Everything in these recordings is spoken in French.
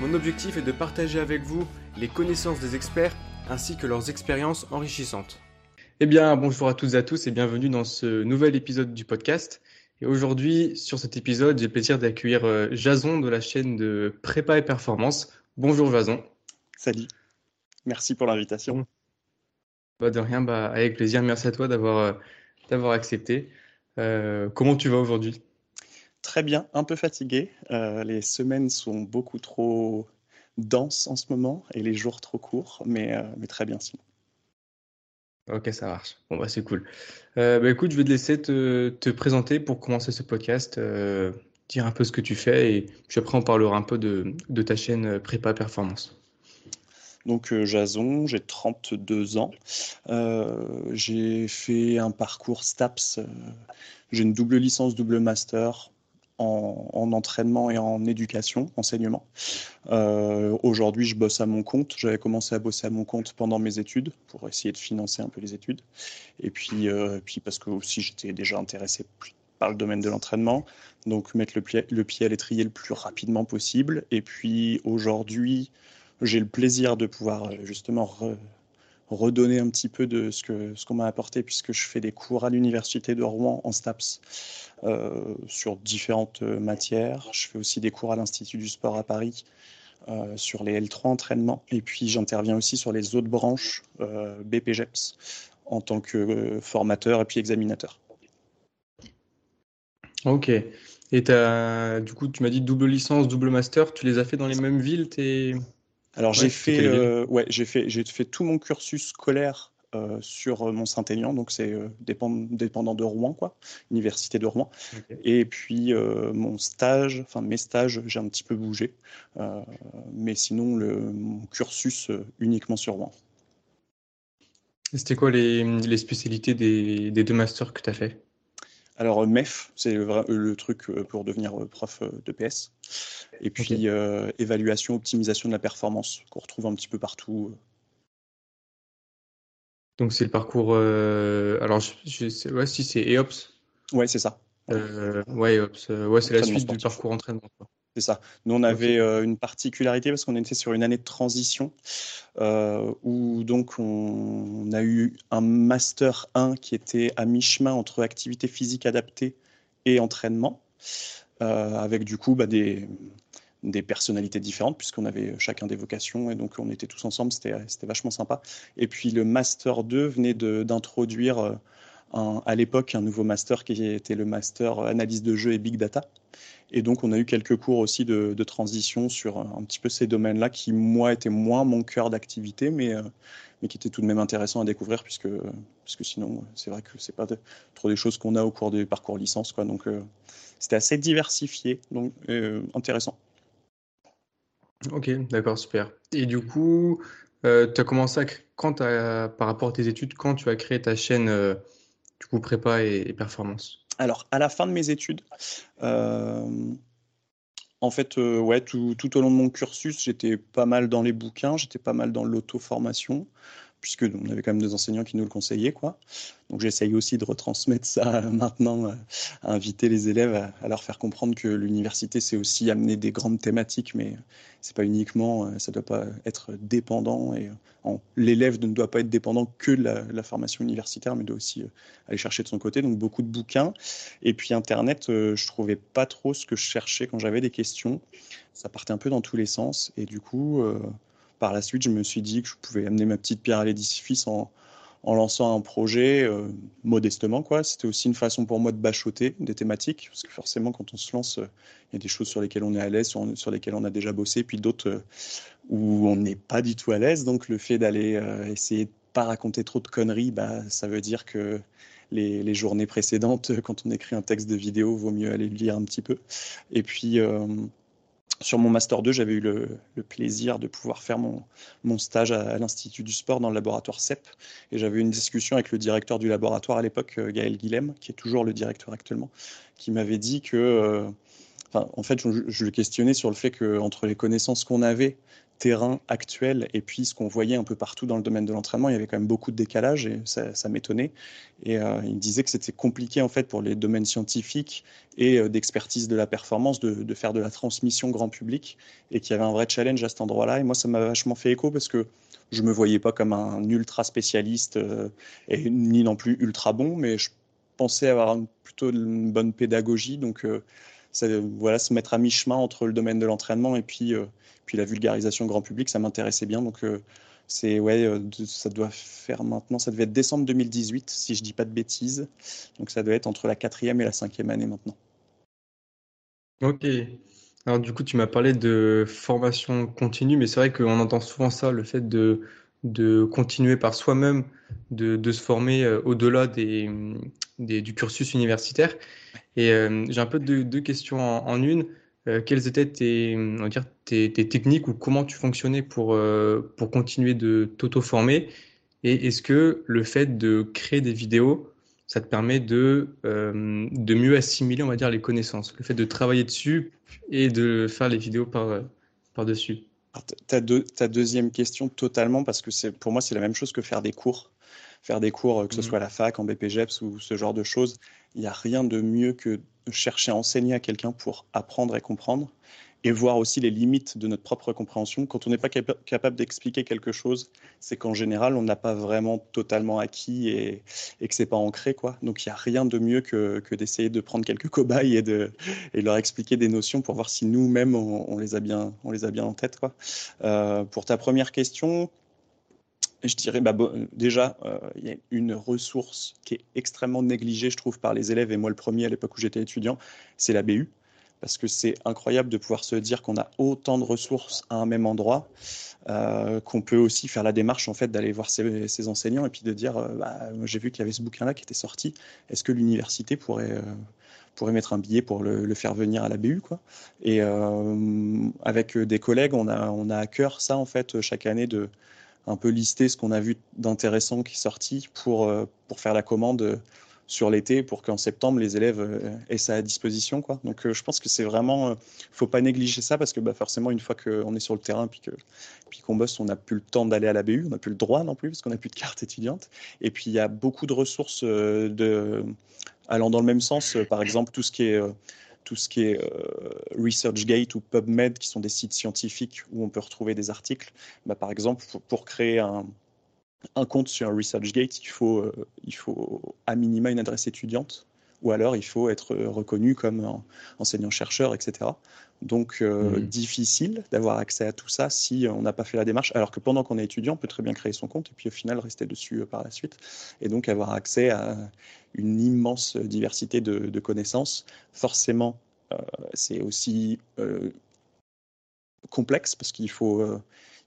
Mon objectif est de partager avec vous les connaissances des experts ainsi que leurs expériences enrichissantes. Eh bien, bonjour à toutes et à tous et bienvenue dans ce nouvel épisode du podcast. Et aujourd'hui, sur cet épisode, j'ai le plaisir d'accueillir euh, Jason de la chaîne de Prépa et Performance. Bonjour Jason. Salut. Merci pour l'invitation. Bah, de rien, bah, avec plaisir. Merci à toi d'avoir euh, d'avoir accepté. Euh, comment tu vas aujourd'hui? Très bien, un peu fatigué. Euh, les semaines sont beaucoup trop denses en ce moment et les jours trop courts, mais, euh, mais très bien sinon. Ok, ça marche. Bon, bah, c'est cool. Euh, bah, écoute, je vais te laisser te, te présenter pour commencer ce podcast, dire un peu ce que tu fais et puis après on parlera un peu de, de ta chaîne Prépa Performance. Donc Jason, j'ai 32 ans. j'ai fait un parcours STAPS. j'ai une double licence, double master en, entraînement et en éducation, enseignement. Euh, aujourd'hui, je bosse à mon compte. J'avais commencé à bosser à mon compte pendant mes études pour essayer de financer un peu les études. Et puis, euh, puis parce que aussi j'étais déjà intéressé par le domaine de l'entraînement. Donc mettre le le pied à l'étrier le plus rapidement possible. Et puis aujourd'hui, j'ai le plaisir de pouvoir justement redonner un petit peu de ce qu'on ce qu'on m'a apporté puisque je fais des cours à l'université de Rouen en STAPS euh, sur différentes matières. Je fais aussi des cours à l'Institut du sport à Paris euh, sur les L3 entraînements et puis j'interviens aussi sur les autres branches euh, BPGEPS en tant que formateur et puis examinateur. Ok. Et as, du coup, tu m'as dit double licence, double master, tu les as fait dans les mêmes villes alors j'ai fait, euh, ouais, j'ai fait, j'ai fait tout mon cursus scolaire euh, sur euh, mon Saint-Aignan, donc c'est dépendant de Rouen, quoi, université de Rouen. Et puis mon stage, enfin mes stages, j'ai un petit peu bougé, mais sinon le, mon cursus uniquement sur Rouen. C'était quoi les, les spécialités des, des, deux masters que tu as fait? Alors, MEF, c'est le, truc euh, pour devenir euh, prof euh, de PS. Et puis, évaluation, optimisation de la performance, qu'on retrouve un petit peu partout. Donc, c'est le parcours. alors, je, ouais, si c'est EOPS. Ouais, c'est ça. ouais, EOPS. ouais, c'est la suite du parcours entraînement. C'est ça. Nous, on avait euh, une particularité parce qu'on était sur une année de transition euh, où donc on, a eu un master 1 qui était à mi-chemin entre activité physique adaptée et entraînement, euh, avec du coup bah, des, des personnalités différentes puisqu'on avait chacun des vocations et donc on était tous ensemble, c'était vachement sympa. Et puis le master 2 venait d'introduire à l'époque un nouveau master qui était le master analyse de jeu et big data. Et donc, on a eu quelques cours aussi de, transition sur un petit peu ces domaines-là qui, moi, étaient moins mon cœur d'activité, mais, euh, mais qui étaient tout de même intéressants à découvrir, puisque, puisque sinon, c'est vrai que c'est pas trop des choses qu'on a au cours des parcours licence. Quoi. Donc, euh, c'était assez diversifié, donc euh, intéressant. Ok, d'accord, super. Et du coup, tu as commencé quand par rapport à tes études, quand tu as créé ta chaîne du coup prépa et performance? Alors, à la fin de mes études, euh, en fait, euh, ouais, tout, tout, au long de mon cursus, j'étais pas mal dans les bouquins, j'étais pas mal dans l'auto-formation puisque on avait quand même des enseignants qui nous le conseillaient. Quoi. Donc j'essaye aussi de retransmettre ça maintenant, euh, à inviter les élèves à, leur faire comprendre que l'université, c'est aussi amener des grandes thématiques, mais c'est pas uniquement, euh, ça ne doit pas être dépendant. Et l'élève ne doit pas être dépendant que de la, formation universitaire, mais doit aussi euh, aller chercher de son côté. Donc beaucoup de bouquins. Et puis Internet, je trouvais pas trop ce que je cherchais quand j'avais des questions. Ça partait un peu dans tous les sens. Et du coup par la suite, je me suis dit que je pouvais amener ma petite pierre à l'édifice en, lançant un projet euh, modestement. quoi. C'était aussi une façon pour moi de bachoter des thématiques, parce que forcément, quand on se lance, euh, il y a des choses sur lesquelles on est à l'aise, sur, lesquelles on a déjà bossé, puis d'autres euh, où on n'est pas du tout à l'aise. Donc le fait d'aller essayer de pas raconter trop de conneries, bah, ça veut dire que les, les, journées précédentes, quand on écrit un texte de vidéo, vaut mieux aller le lire un petit peu. Et puis sur mon Master 2, j'avais eu le, plaisir de pouvoir faire mon, stage à, l'Institut du sport dans le laboratoire CEP. Et j'avais eu une discussion avec le directeur du laboratoire à l'époque, euh, Gaël Guilhem, qui est toujours le directeur actuellement, qui m'avait dit que, euh, en fait, je, je, le questionnais sur le fait qu'entre les connaissances qu'on avait terrain actuel et puis ce qu'on voyait un peu partout dans le domaine de l'entraînement, il y avait quand même beaucoup de décalage et ça, m'étonnait. Et euh, il disait que c'était compliqué en fait pour les domaines scientifiques et euh, d'expertise de la performance de, faire de la transmission grand public et qu'il y avait un vrai challenge à cet endroit-là. Et moi, ça m'a vachement fait écho parce que je me voyais pas comme un ultra spécialiste euh, et ni non plus ultra bon, mais je pensais avoir plutôt une bonne pédagogie. Donc voilà, se mettre à mi-chemin entre le domaine de l'entraînement et puis puis la vulgarisation grand public, ça m'intéressait bien. Donc, euh, c'est ouais, euh, ça doit faire maintenant, ça devait être décembre 2018, si je dis pas de bêtises. Donc, ça doit être entre la quatrième et la cinquième année maintenant. Ok. Alors, du coup, tu m'as parlé de formation continue, mais c'est vrai qu'on entend souvent ça, le fait de, de continuer par soi-même, de, de, se former euh, au-delà des, du cursus universitaire. Et j'ai un peu deux, questions en une. Euh, quelles étaient tes, on dire, tes, techniques ou comment tu fonctionnais pour, euh, pour continuer de t'auto-former? Et est-ce que le fait de créer des vidéos, ça te permet de, euh, de mieux assimiler, on va dire, les connaissances? Le fait de travailler dessus et de faire les vidéos par, par-dessus ta, ta deuxième question, totalement, parce que pour moi, c'est la même chose que faire des cours. Faire des cours, que ce mmh. soit à la fac, en BPGEPS ou ce genre de choses, il n'y a rien de mieux que chercher à enseigner à quelqu'un pour apprendre et comprendre et voir aussi les limites de notre propre compréhension. Quand on n'est pas capable d'expliquer quelque chose, c'est qu'en général, on n'a pas vraiment totalement acquis et, et que c'est pas ancré. Quoi. Donc, il n'y a rien de mieux que, que d'essayer de prendre quelques cobayes et de, et leur expliquer des notions pour voir si nous-mêmes, on, les a bien, on les a bien en tête. Quoi. Euh, pour ta première question, je dirais, bah, déjà, euh, il y a une ressource qui est extrêmement négligée, je trouve, par les élèves, et moi le premier à l'époque où j'étais étudiant, c'est la BU, parce que c'est incroyable de pouvoir se dire qu'on a autant de ressources à un même endroit, euh, qu'on peut aussi faire la démarche en fait d'aller voir ses, enseignants et puis de dire, euh, bah, j'ai vu qu'il y avait ce bouquin-là qui était sorti, est-ce que l'université pourrait pourrait mettre un billet pour le, faire venir à la BU. Quoi. Et avec des collègues, on a, on a à cœur ça, en fait, chaque année, de, un peu lister ce qu'on a vu d'intéressant qui est sorti pour, euh, pour faire la commande euh, sur l'été pour qu'en septembre les élèves euh, aient ça à disposition quoi. Donc je pense que c'est vraiment faut pas négliger ça parce que bah, forcément une fois qu'on est sur le terrain puis que puis qu'on bosse, on n'a plus le temps d'aller à la BU, on n'a plus le droit non plus parce qu'on n'a plus de carte étudiante et puis il y a beaucoup de ressources de allant dans le même sens par exemple tout ce qui est tout ce qui est euh, ResearchGate ou PubMed, qui sont des sites scientifiques où on peut retrouver des articles. Bah, par exemple, pour, créer un, compte sur ResearchGate, il faut, euh, il faut à minima une adresse étudiante ou alors il faut être reconnu comme enseignant-chercheur, etc. Donc, euh, mmh. difficile d'avoir accès à tout ça si on n'a pas fait la démarche, alors que pendant qu'on est étudiant, on peut très bien créer son compte et puis au final rester dessus par la suite, et donc avoir accès à une immense diversité de, connaissances. Forcément, euh, c'est aussi euh, complexe parce qu'il faut, euh,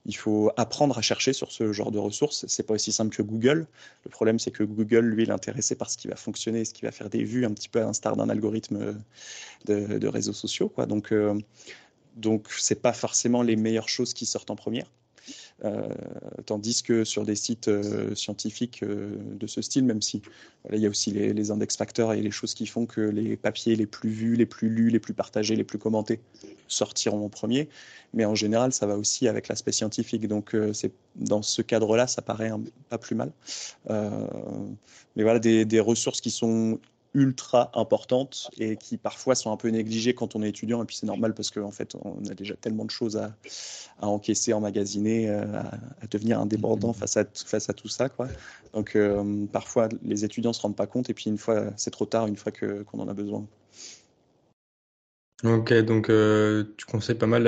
il faut apprendre à chercher sur ce genre de ressources. C'est pas aussi simple que Google. Le problème, c'est que Google, lui, est intéressé par ce qui va fonctionner, ce qui va faire des vues, un petit peu à l'instar d'un algorithme de, réseaux sociaux. Quoi. Donc, donc, c'est pas forcément les meilleures choses qui sortent en première. Euh, tandis que sur des sites euh, scientifiques euh, de ce style, même si il y a aussi les, index facteurs et les choses qui font que les papiers les plus vus, les plus lus, les plus partagés, les plus commentés sortiront en premier, mais en général, ça va aussi avec l'aspect scientifique. Donc, dans ce cadre-là, ça paraît pas plus mal. mais voilà, des, ressources qui sont ultra importantes et qui parfois sont un peu négligées quand on est étudiant. Et puis c'est normal parce qu'en fait, on a déjà tellement de choses à, à encaisser, emmagasiner, euh, à, à, devenir indépendant mm-hmm. face à, face à tout ça. Quoi. Donc euh, parfois, les étudiants ne se rendent pas compte et puis une fois, c'est trop tard une fois qu'on en a besoin. Ok, donc euh, tu conseilles pas mal,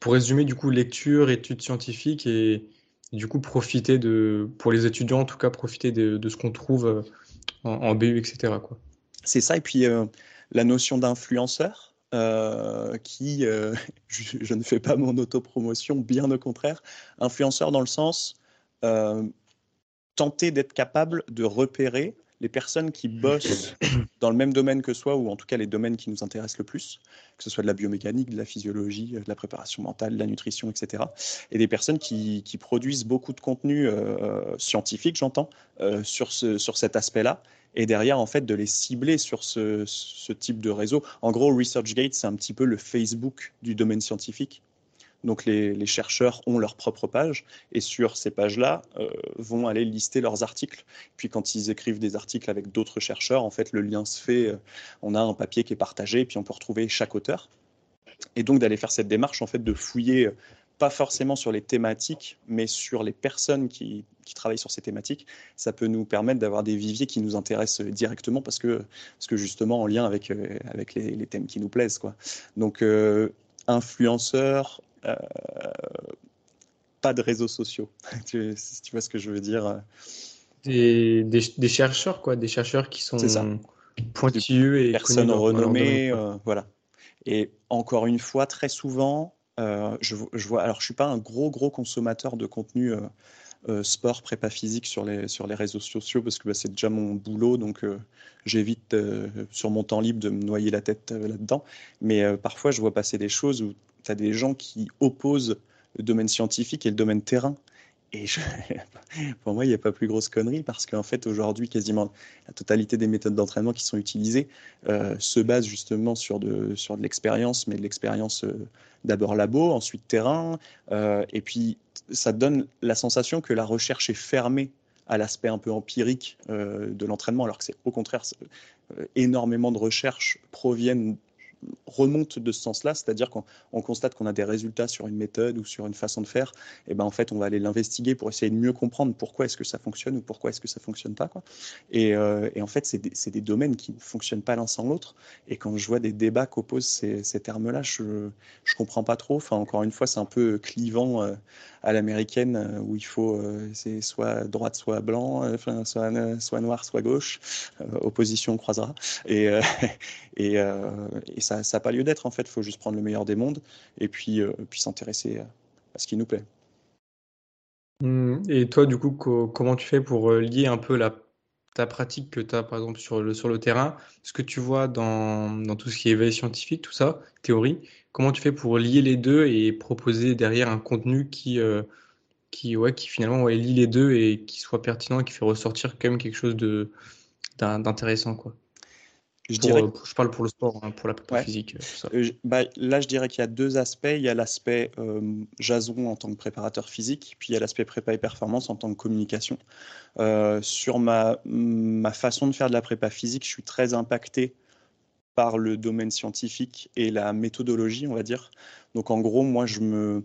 pour résumer, du coup, lecture, études scientifiques et, du coup, profiter de, pour les étudiants en tout cas, profiter de, de ce qu'on trouve en, BU, etc. C'est ça, et puis euh, la notion d'influenceur, euh, qui, euh, je, ne fais pas mon autopromotion, bien au contraire, influenceur dans le sens tenter d'être capable de repérer les personnes qui bossent dans le même domaine que soi, ou en tout cas les domaines qui nous intéressent le plus, que ce soit de la biomécanique, de la physiologie, de la préparation mentale, de la nutrition, etc. Et des personnes qui, produisent beaucoup de contenu euh, scientifique, j'entends, euh, sur, ce, sur cet aspect-là, et derrière, en fait, de les cibler sur ce, ce type de réseau. En gros, ResearchGate, c'est un petit peu le Facebook du domaine scientifique. Donc les, chercheurs ont leur propre page et sur ces pages-là euh, vont aller lister leurs articles. Puis quand ils écrivent des articles avec d'autres chercheurs, en fait le lien se fait. Euh, on a un papier qui est partagé et puis on peut retrouver chaque auteur. Et donc d'aller faire cette démarche en fait de fouiller euh, pas forcément sur les thématiques, mais sur les personnes qui, travaillent sur ces thématiques, ça peut nous permettre d'avoir des viviers qui nous intéressent directement parce que, parce que justement en lien avec, avec les, thèmes qui nous plaisent. Quoi. Donc, influenceurs, pas de réseaux sociaux. tu, tu, vois ce que je veux dire des, des, chercheurs, quoi, des chercheurs qui sont pointilleux et personnes renommées, euh, voilà. Et encore une fois, très souvent, euh, je, je, vois. Alors, je suis pas un gros gros consommateur de contenu. sport, prépa physique sur les, sur les réseaux sociaux parce que bah, c'est déjà mon boulot, donc j'évite sur mon temps libre de me noyer la tête là-dedans. Mais parfois, je vois passer des choses où tu as des gens qui opposent le domaine scientifique et le domaine terrain. Et pour moi, il n'y a pas plus grosse connerie parce qu'en fait, aujourd'hui, quasiment la totalité des méthodes d'entraînement qui sont utilisées euh, se basent justement sur de, sur de l'expérience, mais de l'expérience euh, d'abord labo, ensuite terrain. Euh, et puis, ça donne la sensation que la recherche est fermée à l'aspect un peu empirique de l'entraînement, alors que c'est au contraire, énormément de recherches proviennent remonte de ce sens-là, c'est-à-dire qu'on constate qu'on a des résultats sur une méthode ou sur une façon de faire, et ben en fait on va aller l'investiguer pour essayer de mieux comprendre pourquoi est-ce que ça fonctionne ou pourquoi est-ce que ça fonctionne pas quoi. Et, euh, en fait c'est des, domaines qui ne fonctionnent pas l'un sans l'autre. Et quand je vois des débats qu'opposent ces, ces termes-là, je je comprends pas trop. Enfin encore une fois c'est un peu clivant euh, à l'américaine euh, où il faut c'est soit droite soit blanc, enfin soit noir soit gauche, opposition on croisera. Et et, ça n'a pas lieu d'être en fait. Il faut juste prendre le meilleur des mondes et puis, euh, puis s'intéresser à, ce qui nous plaît. Mmh. Et toi, du coup, comment tu fais pour euh, lier un peu la, ta pratique que tu as, par exemple, sur le, sur le terrain, ce que tu vois dans, dans tout ce qui est scientifique, tout ça, théorie, comment tu fais pour lier les deux et proposer derrière un contenu qui, euh, qui, ouais, qui finalement ouais, lie les deux et qui soit pertinent et qui fait ressortir quand même quelque chose d'intéressant, quoi je, dirais... Euh, je parle pour le sport, hein, pour la prépa physique. Euh, bah, là, je dirais qu'il y a deux aspects. Il y a l'aspect Jason en tant que préparateur physique, puis il y a l'aspect prépa et performance en tant que communication. sur ma, ma façon de faire de la prépa physique, je suis très impacté par le domaine scientifique et la méthodologie, on va dire. Donc en gros, moi, je me,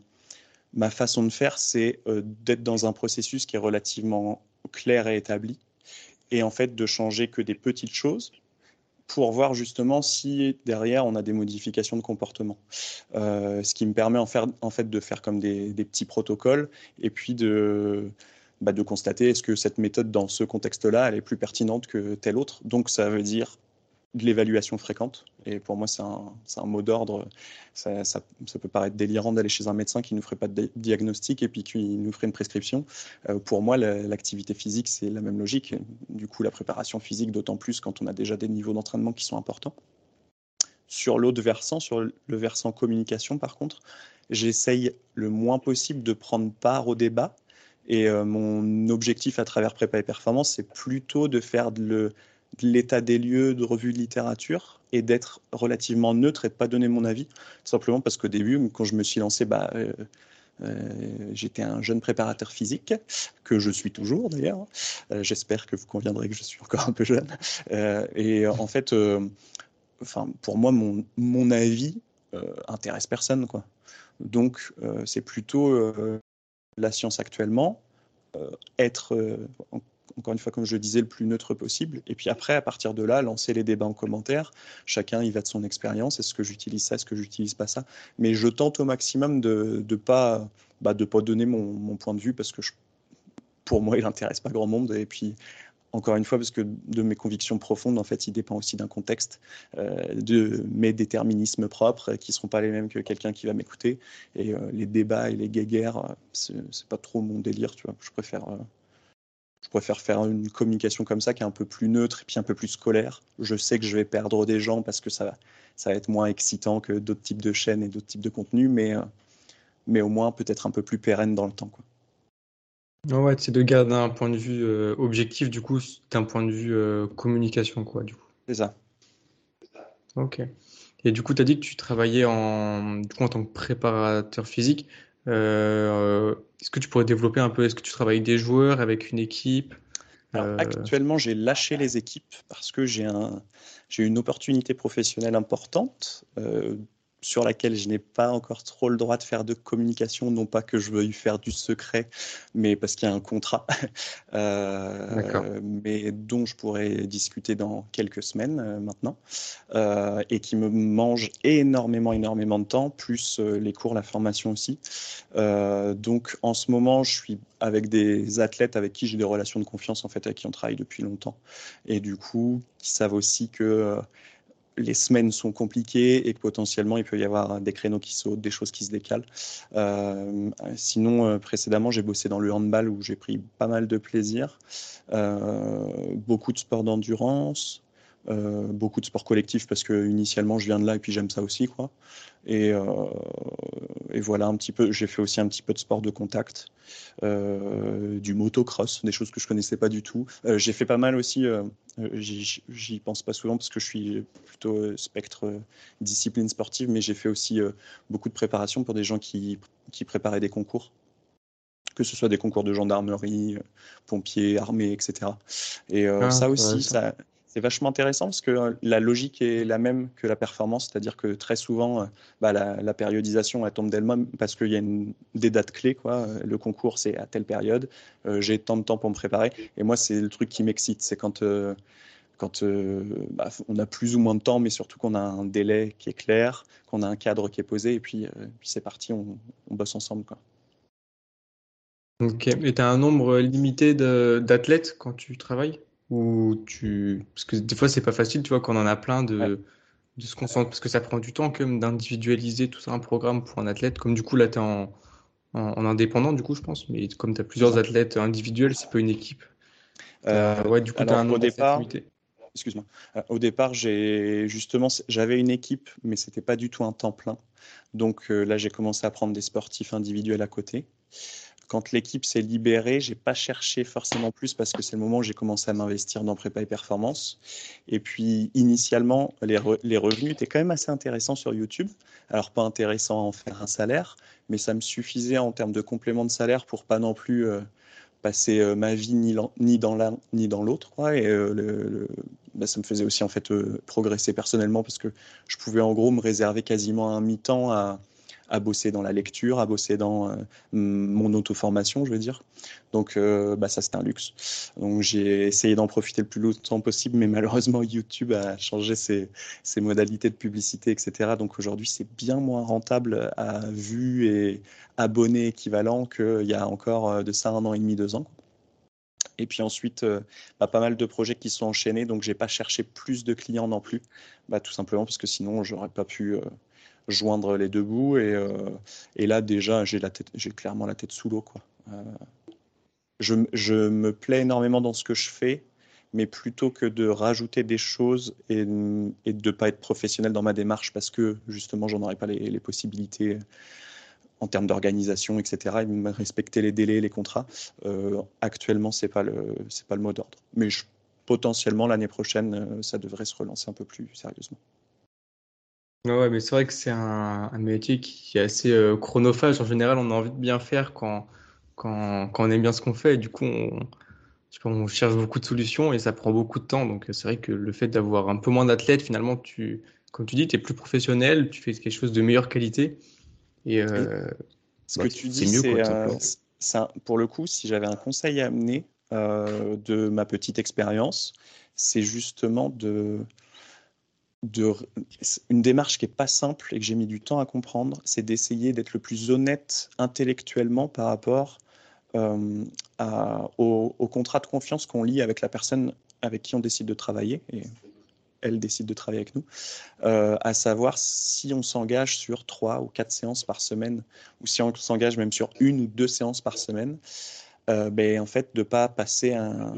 ma façon de faire, c'est d'être dans un processus qui est relativement clair et établi, et en fait de changer que des petites choses pour voir justement si derrière on a des modifications de comportement. Euh, ce qui me permet en, fait de faire comme des, petits protocoles et puis de, bah, de constater est-ce que cette méthode dans ce contexte-là elle est plus pertinente que telle autre. Donc ça veut dire de l'évaluation fréquente. Et pour moi, c'est un, un, mot d'ordre. Ça, ça, peut paraître délirant d'aller chez un médecin qui ne nous ferait pas de diagnostic et puis qui nous ferait une prescription. Euh, pour moi, l'activité physique, c'est la même logique. Du coup, la préparation physique, d'autant plus quand on a déjà des niveaux d'entraînement qui sont importants. Sur l'autre versant, sur le versant communication, par contre, j'essaye le moins possible de prendre part au débat. Et euh, mon objectif à travers prépa et performance, c'est plutôt de faire de le l'état des lieux, de revue de littérature et d'être relativement neutre et pas donner mon avis, simplement parce qu'au début, quand je me suis lancé, bah, euh, euh, j'étais un jeune préparateur physique, que je suis toujours d'ailleurs. Euh, j'espère que vous conviendrez que je suis encore un peu jeune. et en fait, enfin, pour moi, mon, mon avis intéresse personne. Quoi. Donc, c'est plutôt la science actuellement, être encore une fois, comme je le disais, le plus neutre possible. Et puis après, à partir de là, lancer les débats en commentaire. Chacun y va de son expérience. Est-ce que j'utilise ça? Est-ce que j'utilise pas ça? Mais je tente au maximum de ne pas, bah, pas donner mon, point de vue parce que pour moi, il n'intéresse pas grand monde. Et puis, encore une fois, parce que de mes convictions profondes, en fait, il dépend aussi d'un contexte, euh, de mes déterminismes propres, qui ne seront pas les mêmes que quelqu'un qui va m'écouter. Et euh, les débats et les guéguerres, c'est pas trop mon délire, tu vois. Je préfère euh, je préfère faire une communication comme ça qui est un peu plus neutre et puis un peu plus scolaire. Je sais que je vais perdre des gens parce que ça va, ça va être moins excitant que d'autres types de chaînes et d'autres types de contenus, mais, euh, mais au moins peut-être un peu plus pérenne dans le temps. Quoi. ouais, c'est de garder un point de vue euh, objectif, du coup, d'un point de vue euh, communication, quoi, du coup. C'est ça. Ok. Et du coup, tu as dit que tu travaillais en, du coup, en tant que préparateur physique. Est-ce que tu pourrais développer un peu Est-ce que tu travailles avec des joueurs, avec une équipe? Alors, Actuellement, j'ai lâché les équipes parce que j'ai un, une opportunité professionnelle importante sur laquelle je n'ai pas encore trop le droit de faire de communication, non pas que je veuille faire du secret, mais parce qu'il y a un contrat, euh, mais dont je pourrais discuter dans quelques semaines euh, maintenant, euh, et qui me mange énormément, énormément de temps, plus les cours, la formation aussi. donc en ce moment, je suis avec des athlètes avec qui j'ai des relations de confiance, en fait, avec qui on travaille depuis longtemps, et du coup, qui savent aussi que les semaines sont compliquées et que potentiellement il peut y avoir des créneaux qui sautent, des choses qui se décalent. Euh, sinon, euh, précédemment, j'ai bossé dans le handball où j'ai pris pas mal de plaisir, euh, beaucoup de sports d'endurance, beaucoup de sport collectif parce que initialement je viens de là et puis j'aime ça aussi quoi. Et, euh, et, voilà un petit peu. J'ai fait aussi un petit peu de sport de contact, euh, du motocross, des choses que je connaissais pas du tout. j'ai fait pas mal aussi. J'y pense pas souvent parce que je suis plutôt spectre discipline sportive, mais j'ai fait aussi beaucoup de préparation pour des gens qui, qui préparaient des concours que ce soit des concours de gendarmerie, pompiers, armée, etc. Et ah, ça aussi, ça, c'est vachement intéressant parce que euh, la logique est la même que la performance, c'est-à-dire que très souvent, euh, bah, la, périodisation elle tombe d'elle-même parce qu'il y a des dates clés. Quoi. Le concours, c'est à telle période, euh, j'ai tant de temps pour me préparer. Et moi, c'est le truc qui m'excite, c'est quand, bah, on a plus ou moins de temps, mais surtout qu'on a un délai qui est clair, qu'on a un cadre qui est posé, et puis, c'est parti, on, on, bosse ensemble. Quoi. Ok, et tu as un nombre limité d'athlètes quand tu travailles? Ou tu... Parce que des fois, c'est pas facile, tu vois, quand on en a plein de, de se concentrer, parce que ça prend du temps même d'individualiser tout ça, un programme pour un athlète. Comme du coup, là, tu es en, en, indépendant, du coup, je pense, mais comme tu as plusieurs athlètes individuels, c'est pas une équipe. Euh, ouais, du coup, tu as un au départ, excuse-moi. Euh, au départ, j'ai justement, j'avais une équipe, mais c'était pas du tout un temps plein. Donc euh, là, j'ai commencé à prendre des sportifs individuels à côté. Quand l'équipe s'est libérée, j'ai pas cherché forcément plus parce que c'est le moment où j'ai commencé à m'investir dans prépa et performance. Et puis initialement, les, les revenus étaient quand même assez intéressants sur YouTube. Alors pas intéressant à en faire un salaire, mais ça me suffisait en termes de complément de salaire pour pas non plus euh, passer euh, ma vie ni, ni dans l'un ni dans l'autre. Et euh, bah, ça me faisait aussi en fait progresser personnellement parce que je pouvais en gros me réserver quasiment un mi-temps à à bosser dans la lecture, à bosser dans euh, mon auto-formation, je veux dire. Donc, euh, bah, ça, c'est un luxe. Donc, j'ai essayé d'en profiter le plus longtemps possible, mais malheureusement, YouTube a changé ses, modalités de publicité, etc. Donc, aujourd'hui, c'est bien moins rentable à vue et abonné équivalent qu'il y a encore euh, de ça un an et demi, deux ans. Et puis ensuite, bah, pas mal de projets qui sont enchaînés, donc j'ai pas cherché plus de clients non plus, bah, tout simplement parce que sinon j'aurais pas pu joindre les deux bouts. Et, euh, là, déjà, j'ai clairement la tête sous l'eau. Quoi. Euh, je, me plais énormément dans ce que je fais, mais plutôt que de rajouter des choses et, de ne pas être professionnel dans ma démarche parce que justement, j'en aurais pas les, possibilités en termes d'organisation, etc., et respecter les délais, les contrats. Euh, actuellement, ce n'est pas, pas le mot d'ordre. Mais potentiellement, l'année prochaine, ça devrait se relancer un peu plus sérieusement. Ouais, mais c'est vrai que c'est un, métier qui est assez euh, chronophage. En général, on a envie de bien faire quand, quand, quand on aime bien ce qu'on fait. Et du coup, on, on cherche beaucoup de solutions et ça prend beaucoup de temps. Donc, c'est vrai que le fait d'avoir un peu moins d'athlètes, finalement, tu, comme tu dis, tu es plus professionnel, tu fais quelque chose de meilleure qualité. Et, euh, ce que tu dis, c'est euh, pour le coup, si j'avais un conseil à amener de ma petite expérience, c'est justement de une démarche qui n'est pas simple et que j'ai mis du temps à comprendre, c'est d'essayer d'être le plus honnête intellectuellement par rapport euh, au, contrat de confiance qu'on lit avec la personne avec qui on décide de travailler, et elle décide de travailler avec nous, euh, à savoir si on s'engage sur trois ou quatre séances par semaine, ou si on s'engage même sur une ou deux séances par semaine. ben, en fait, de ne pas passer un,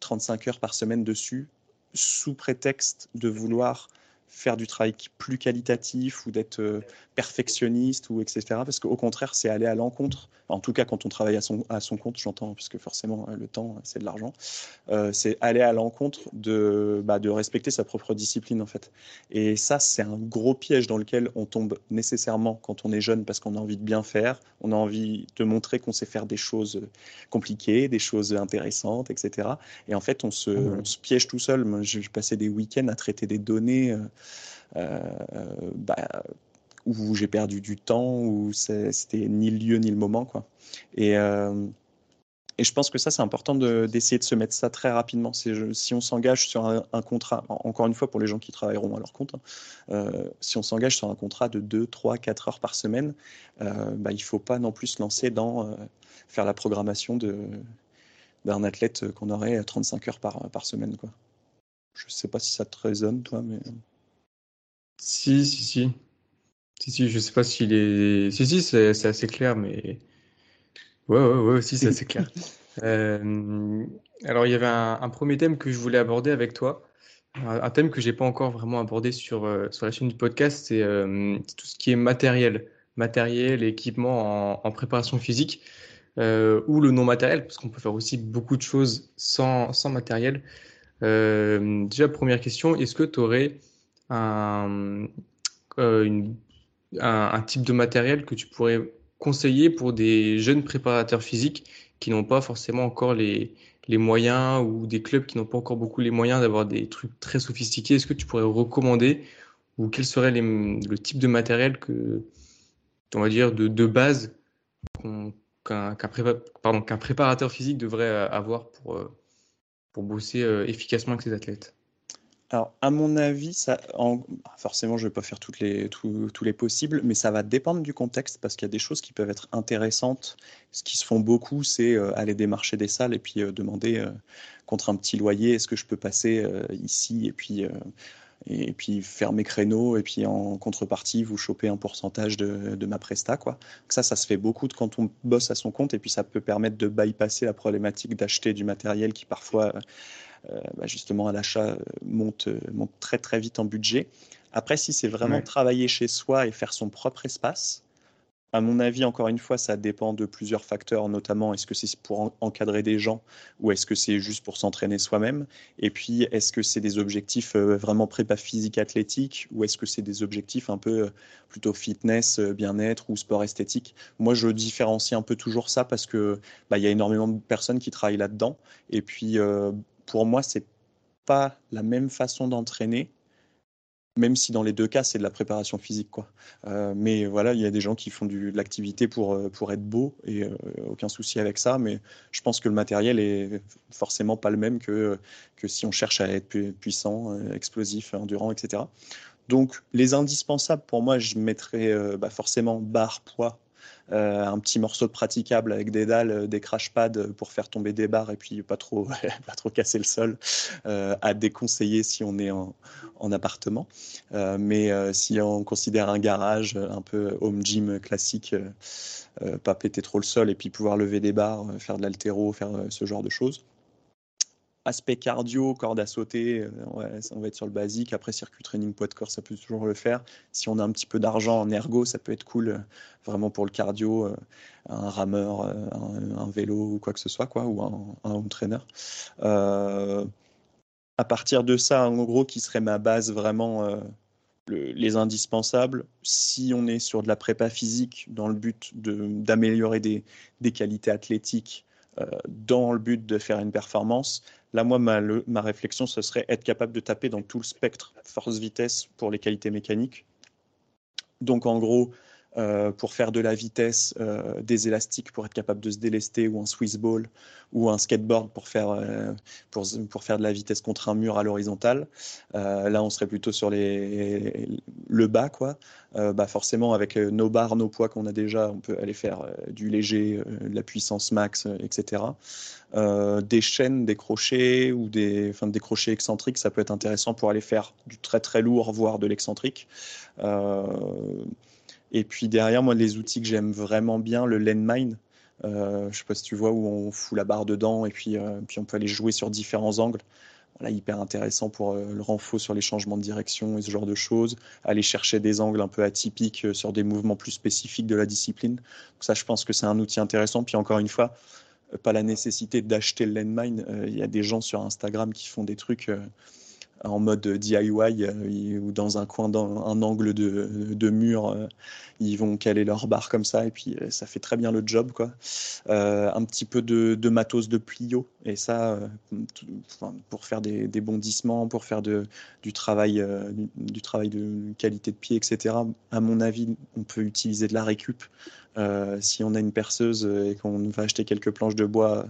35 heures par semaine dessus sous prétexte de vouloir faire du travail plus qualitatif ou d'être euh, perfectionniste ou etc. Parce qu'au contraire, c'est aller à l'encontre. En tout cas, quand on travaille à son, à son compte, j'entends, puisque forcément euh, le temps, c'est de l'argent. Euh, c'est aller à l'encontre de, bah, de respecter sa propre discipline en fait. Et ça, c'est un gros piège dans lequel on tombe nécessairement quand on est jeune parce qu'on a envie de bien faire, on a envie de montrer qu'on sait faire des choses compliquées, des choses intéressantes, etc. Et en fait, on se, mmh. on se piège tout seul. Moi, j'ai passé des week-ends à traiter des données. Euh, bah, où j'ai perdu du temps, où c'était ni le lieu ni le moment. Quoi. Et, euh, et je pense que ça, c'est important d'essayer de, se mettre ça très rapidement. Si on s'engage sur un, contrat, encore une fois pour les gens qui travailleront à leur compte, hein, euh, si on s'engage sur un contrat de 2, 3, 4 heures par semaine, bah, il ne faut pas non plus se lancer dans faire la programmation d'un athlète qu'on aurait 35 heures par, par semaine. Quoi. Je ne sais pas si ça te résonne, toi, mais... Si, si, si. Si, si, je sais pas s'il est. Si, si, c'est assez clair, mais. Ouais, ouais, ouais, si, c'est assez clair. Euh, alors, il y avait un, premier thème que je voulais aborder avec toi. Un, thème que j'ai pas encore vraiment abordé sur, euh, sur la chaîne du podcast, euh, c'est tout ce qui est matériel. Matériel, équipement en, préparation physique. ou le non matériel, parce qu'on peut faire aussi beaucoup de choses sans, sans matériel. déjà, première question, est-ce que tu aurais un, euh, un, type de matériel que tu pourrais conseiller pour des jeunes préparateurs physiques qui n'ont pas forcément encore les, les moyens ou des clubs qui n'ont pas encore beaucoup les moyens d'avoir des trucs très sophistiqués. Est-ce que tu pourrais recommander ou quel serait le type de matériel que, on va dire, de, de base qu'un préparateur physique devrait avoir pour, euh, pour bosser euh, efficacement avec ses athlètes? Alors, à mon avis, ça, forcément, je ne vais pas faire tous les possibles, mais ça va dépendre du contexte parce qu'il y a des choses qui peuvent être intéressantes. Ce qui se font beaucoup, c'est euh, aller démarcher des salles et puis euh, demander euh, contre un petit loyer, est-ce que je peux passer ici et puis, et puis faire mes créneaux et puis en contrepartie, vous choper un pourcentage de, de ma presta. Quoi. Ça, ça se fait beaucoup quand on bosse à son compte et puis ça peut permettre de bypasser la problématique d'acheter du matériel qui parfois euh, bah, justement à l'achat euh, monte, euh, monte très très vite en budget. Après, si c'est vraiment travailler chez soi et faire son propre espace, à mon avis, encore une fois, ça dépend de plusieurs facteurs, notamment est-ce que c'est pour encadrer des gens ou est-ce que c'est juste pour s'entraîner soi-même? Et puis, est-ce que c'est des objectifs vraiment prépa physique athlétique ou est-ce que c'est des objectifs un peu plutôt fitness, bien-être ou sport esthétique? Moi, je différencie un peu toujours ça parce que bah, il y a énormément de personnes qui travaillent là-dedans. Et puis, pour moi, c'est pas la même façon d'entraîner, même si dans les deux cas, c'est de la préparation physique. Quoi. Euh, mais voilà, il y a des gens qui font de l'activité pour, euh, pour être beau et euh, aucun souci avec ça. Mais je pense que le matériel est forcément pas le même que, que si on cherche à être puissant, explosif, endurant, etc. Donc, les indispensables, pour moi, je mettrais bah, forcément barre, poids, euh, un petit morceau de praticable avec des dalles, euh, des crash pads pour faire tomber des barres et puis pas trop, pas trop casser le sol, euh, à déconseiller si on est en, appartement. mais si on considère un garage un peu home gym classique, pas péter trop le sol et puis pouvoir lever des barres, faire de l'altéro, faire ce genre de choses aspect cardio, corde à sauter, euh, on va être sur le basique. Après, circuit training, poids de corps, ça peut toujours le faire. Si on a un petit peu d'argent en ergo, ça peut être cool euh, vraiment pour le cardio, euh, un rameur, un, vélo ou quoi que ce soit, quoi, ou un, home trainer. à partir de ça, en gros, qui serait ma base vraiment. les indispensables, si on est sur de la prépa physique dans le but d'améliorer des, des, qualités athlétiques, dans le but de faire une performance, Là, moi, ma, ma, réflexion, ce serait être capable de taper dans tout le spectre force-vitesse pour les qualités mécaniques. Donc, en gros, euh, pour faire de la vitesse, euh, des élastiques pour être capable de se délester, ou un Swiss ball, ou un skateboard pour faire, euh, pour, faire de la vitesse contre un mur à l'horizontale. là, on serait plutôt sur les, le bas, quoi. bah forcément, avec nos barres, nos poids qu'on a déjà, on peut aller faire du léger, de la puissance max, etc. des chaînes, des crochets ou des, enfin, des crochets excentriques, ça peut être intéressant pour aller faire du très très lourd, voire de l'excentrique. Et puis derrière, moi, les outils que j'aime vraiment bien, le Landmine, Euh, je sais pas si tu vois où on fout la barre dedans et puis, puis on peut aller jouer sur différents angles. Voilà, hyper intéressant pour le renfort sur les changements de direction et ce genre de choses. Aller chercher des angles un peu atypiques sur des mouvements plus spécifiques de la discipline. Donc ça, je pense que c'est un outil intéressant. Puis encore une fois, pas la nécessité d'acheter le landmine. Il y a des gens sur Instagram qui font des trucs en mode DIY euh, ou dans un coin, dans un angle de, de mur, euh, ils vont caler leur barre comme ça et puis euh, ça fait très bien le job. Quoi. un petit peu de, de, matos de plio et ça, pour faire des, des, bondissements, pour faire de, du, travail, du, travail de qualité de pied, etc. À mon avis, on peut utiliser de la récup. si on a une perceuse et qu'on va acheter quelques planches de bois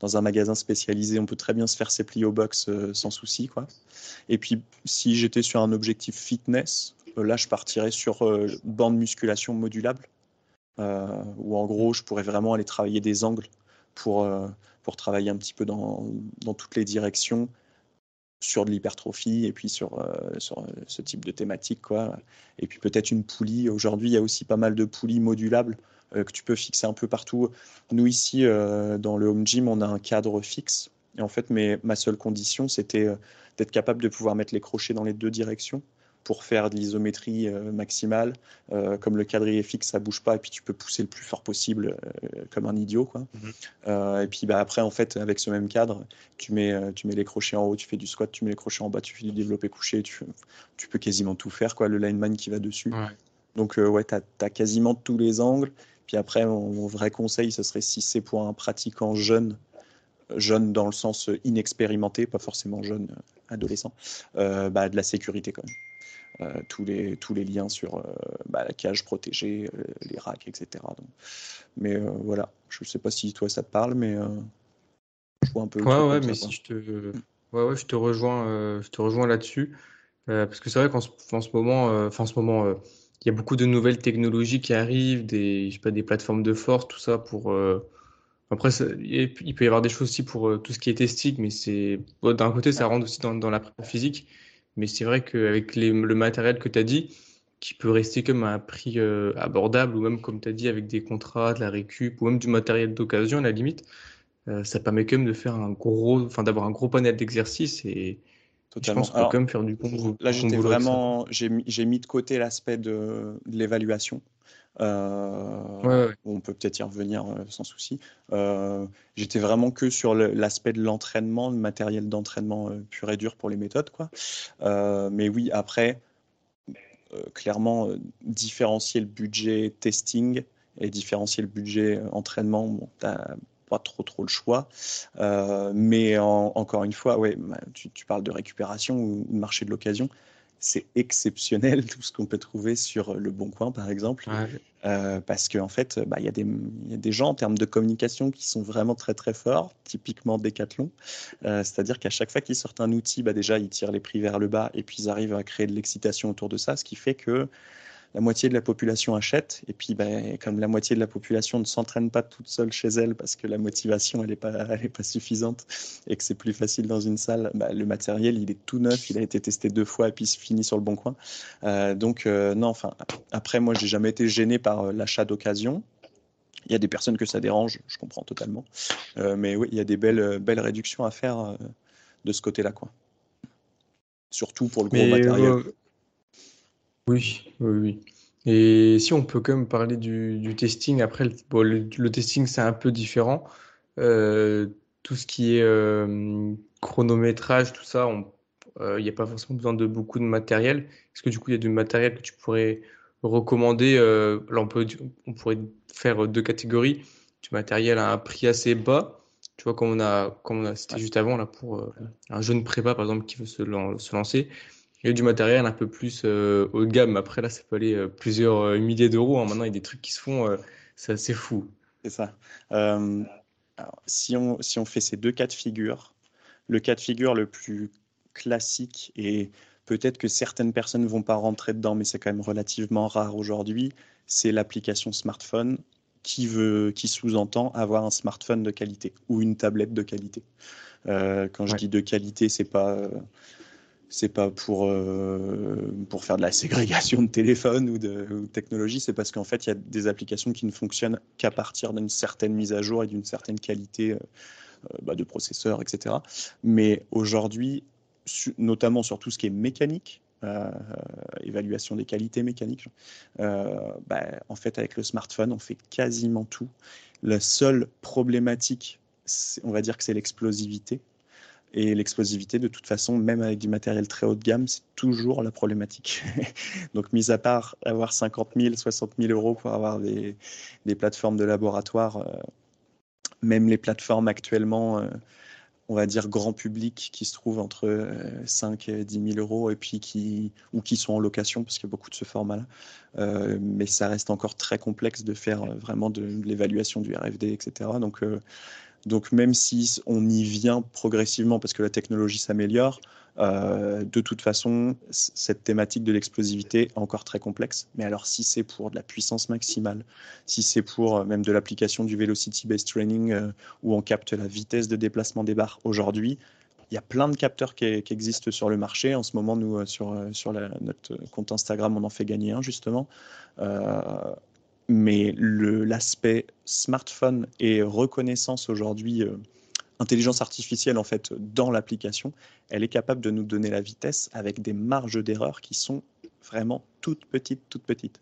dans un magasin spécialisé, on peut très bien se faire ses plio box sans souci. Quoi. Et puis, si j'étais sur un objectif fitness, euh, là, je partirais sur euh, bande musculation modulable, euh, où en gros, je pourrais vraiment aller travailler des angles pour, pour travailler un petit peu dans, dans toutes les directions sur de l'hypertrophie et puis sur, sur ce type de thématique. Quoi. Et puis peut-être une poulie. Aujourd'hui, il y a aussi pas mal de poulies modulables que tu peux fixer un peu partout. Nous, ici, dans le home gym, on a un cadre fixe. Et en fait, ma seule condition, c'était d'être capable de pouvoir mettre les crochets dans les deux directions pour faire de l'isométrie euh, maximale. Euh, comme le quadrille fixe, ça bouge pas, et puis tu peux pousser le plus fort possible euh, comme un idiot. Quoi. Mhm. et puis bah, après, en fait, avec ce même cadre, tu mets, tu mets les crochets en haut, tu fais du squat, tu mets les crochets en bas, tu fais du développé couché, tu, tu peux quasiment tout faire, quoi, le lineman qui va dessus. Donc ouais, tu as, quasiment tous les angles. Puis après, mon, vrai conseil, ce serait si c'est pour un pratiquant jeune, jeune dans le sens inexpérimenté, pas forcément jeune adolescent, euh, bah, de la sécurité quand même. Euh, tous, les, tous les liens sur euh, bah, la cage protégée, les racks, etc. mais voilà, je ne sais pas si toi ça te parle, mais je vois un peu. Ouais, ouais, mais si je te, ouais, ouais, je te rejoins, je te rejoins là-dessus, parce que c'est vrai qu'en ce, en ce moment, en ce moment, il y a beaucoup de nouvelles technologies qui arrivent, des, je sais pas, des plateformes de force, tout ça pour après, il peut y avoir des choses aussi pour euh, tout ce qui est testing, mais c'est d'un côté, ça rentre aussi dans, la physique. Mais c'est vrai qu'avec le matériel que tu as dit, qui peut rester comme à un prix euh, abordable, ou même, comme tu as dit, avec des contrats, de la récup, ou même du matériel d'occasion, à la limite, euh, ça permet quand même de faire un gros, enfin, d'avoir un gros panel d'exercices et, Totalement. Je pense quand même faire du bon Là, j'étais vraiment, j'ai mis de côté l'aspect de l'évaluation. Euh, on peut peut-être y revenir euh, sans souci. Euh, j'étais vraiment que sur l'aspect de l'entraînement, le matériel d'entraînement pur et dur pour les méthodes. Quoi. mais oui, après, clairement, différencier le budget testing et différencier le budget entraînement, bon, pas trop trop le choix. mais encore une fois, ouais, tu, tu, parles de récupération ou de marché de l'occasion c'est exceptionnel tout ce qu'on peut trouver sur Le Bon Coin, par exemple. Euh, parce qu'en en fait, bah, il y, y, a des gens en termes de communication qui sont vraiment très très forts, typiquement Decathlon. Euh, c'est-à-dire qu'à chaque fois qu'ils sortent un outil, bah, déjà ils tirent les prix vers le bas et puis ils arrivent à créer de l'excitation autour de ça, ce qui fait que la moitié de la population achète. Et puis, ben, comme la moitié de la population ne s'entraîne pas toute seule chez elle parce que la motivation, elle n'est pas, elle est pas suffisante et que c'est plus facile dans une salle, ben, le matériel, il est tout neuf, il a été testé deux fois et puis il finit sur le bon coin. Euh, donc, euh, non, enfin, après, moi, j'ai jamais été gêné par euh, l'achat d'occasion. Il y a des personnes que ça dérange, je comprends totalement. mais oui, il y a des belles, belles réductions à faire de ce côté-là. quoi. Surtout pour le gros matériel. Oui, oui, oui. Et si on peut quand même parler du, testing, après, le, testing, c'est un peu différent. Euh, tout ce qui est euh, chronométrage, tout ça, euh, il n'y a pas forcément besoin de beaucoup de matériel. Est-ce que du coup, il y a du matériel que tu pourrais recommander? là, on peut, on pourrait faire deux catégories. Du matériel à un prix assez bas, tu vois, comme on a, comme on a cité juste avant, là, pour un jeune prépa, par exemple, qui veut se, se lancer. Il y a du matériel un peu plus euh, haut de gamme. Après, là, ça peut aller euh, plusieurs euh, milliers d'euros. Hein. Maintenant, il y a des trucs qui se font, c'est assez fou. C'est ça. si, on, si on fait ces deux cas de figure, le cas de figure le plus classique et peut-être que certaines personnes ne vont pas rentrer dedans, mais c'est quand même relativement rare aujourd'hui, c'est l'application smartphone qui, veut, qui sous-entend avoir un smartphone de qualité ou une tablette de qualité. quand je dis de qualité, c'est pas c'est pas pour, pour faire de la ségrégation de téléphone ou de, technologie, c'est parce qu'en fait, il y a des applications qui ne fonctionnent qu'à partir d'une certaine mise à jour et d'une certaine qualité bah, de processeur, etc. Mais aujourd'hui, notamment sur tout ce qui est mécanique, euh, évaluation des qualités mécaniques. Euh, bah, en fait, avec le smartphone, on fait quasiment tout. La seule problématique, on va dire que c'est l'explosivité. Et l'explosivité, de toute façon, même avec du matériel très haut de gamme, c'est toujours la problématique. Donc, mis à part avoir 50 000, 60 000 euros pour avoir des, plateformes de laboratoire, euh, même les plateformes actuellement on va dire, grand public qui se trouve entre 5 et 10 000 euros et puis qui, ou qui sont en location parce qu'il y a beaucoup de ce format-là. Euh, mais ça reste encore très complexe de faire euh, vraiment de, l'évaluation du RFD, etc. Donc, euh, donc même si on y vient progressivement parce que la technologie s'améliore, euh, de toute façon, cette thématique de l'explosivité est encore très complexe. Mais alors, si c'est pour de la puissance maximale, si c'est pour euh, même de l'application du velocity-based training euh, où on capte la vitesse de déplacement des barres aujourd'hui, il y a plein de capteurs qui, existent sur le marché. En ce moment, nous, sur, sur notre compte Instagram, on en fait gagner un, justement. Mais l'aspect smartphone et reconnaissance aujourd'hui intelligence artificielle en fait dans l'application, elle est capable de nous donner la vitesse avec des marges d'erreur qui sont vraiment toutes petites, toutes petites.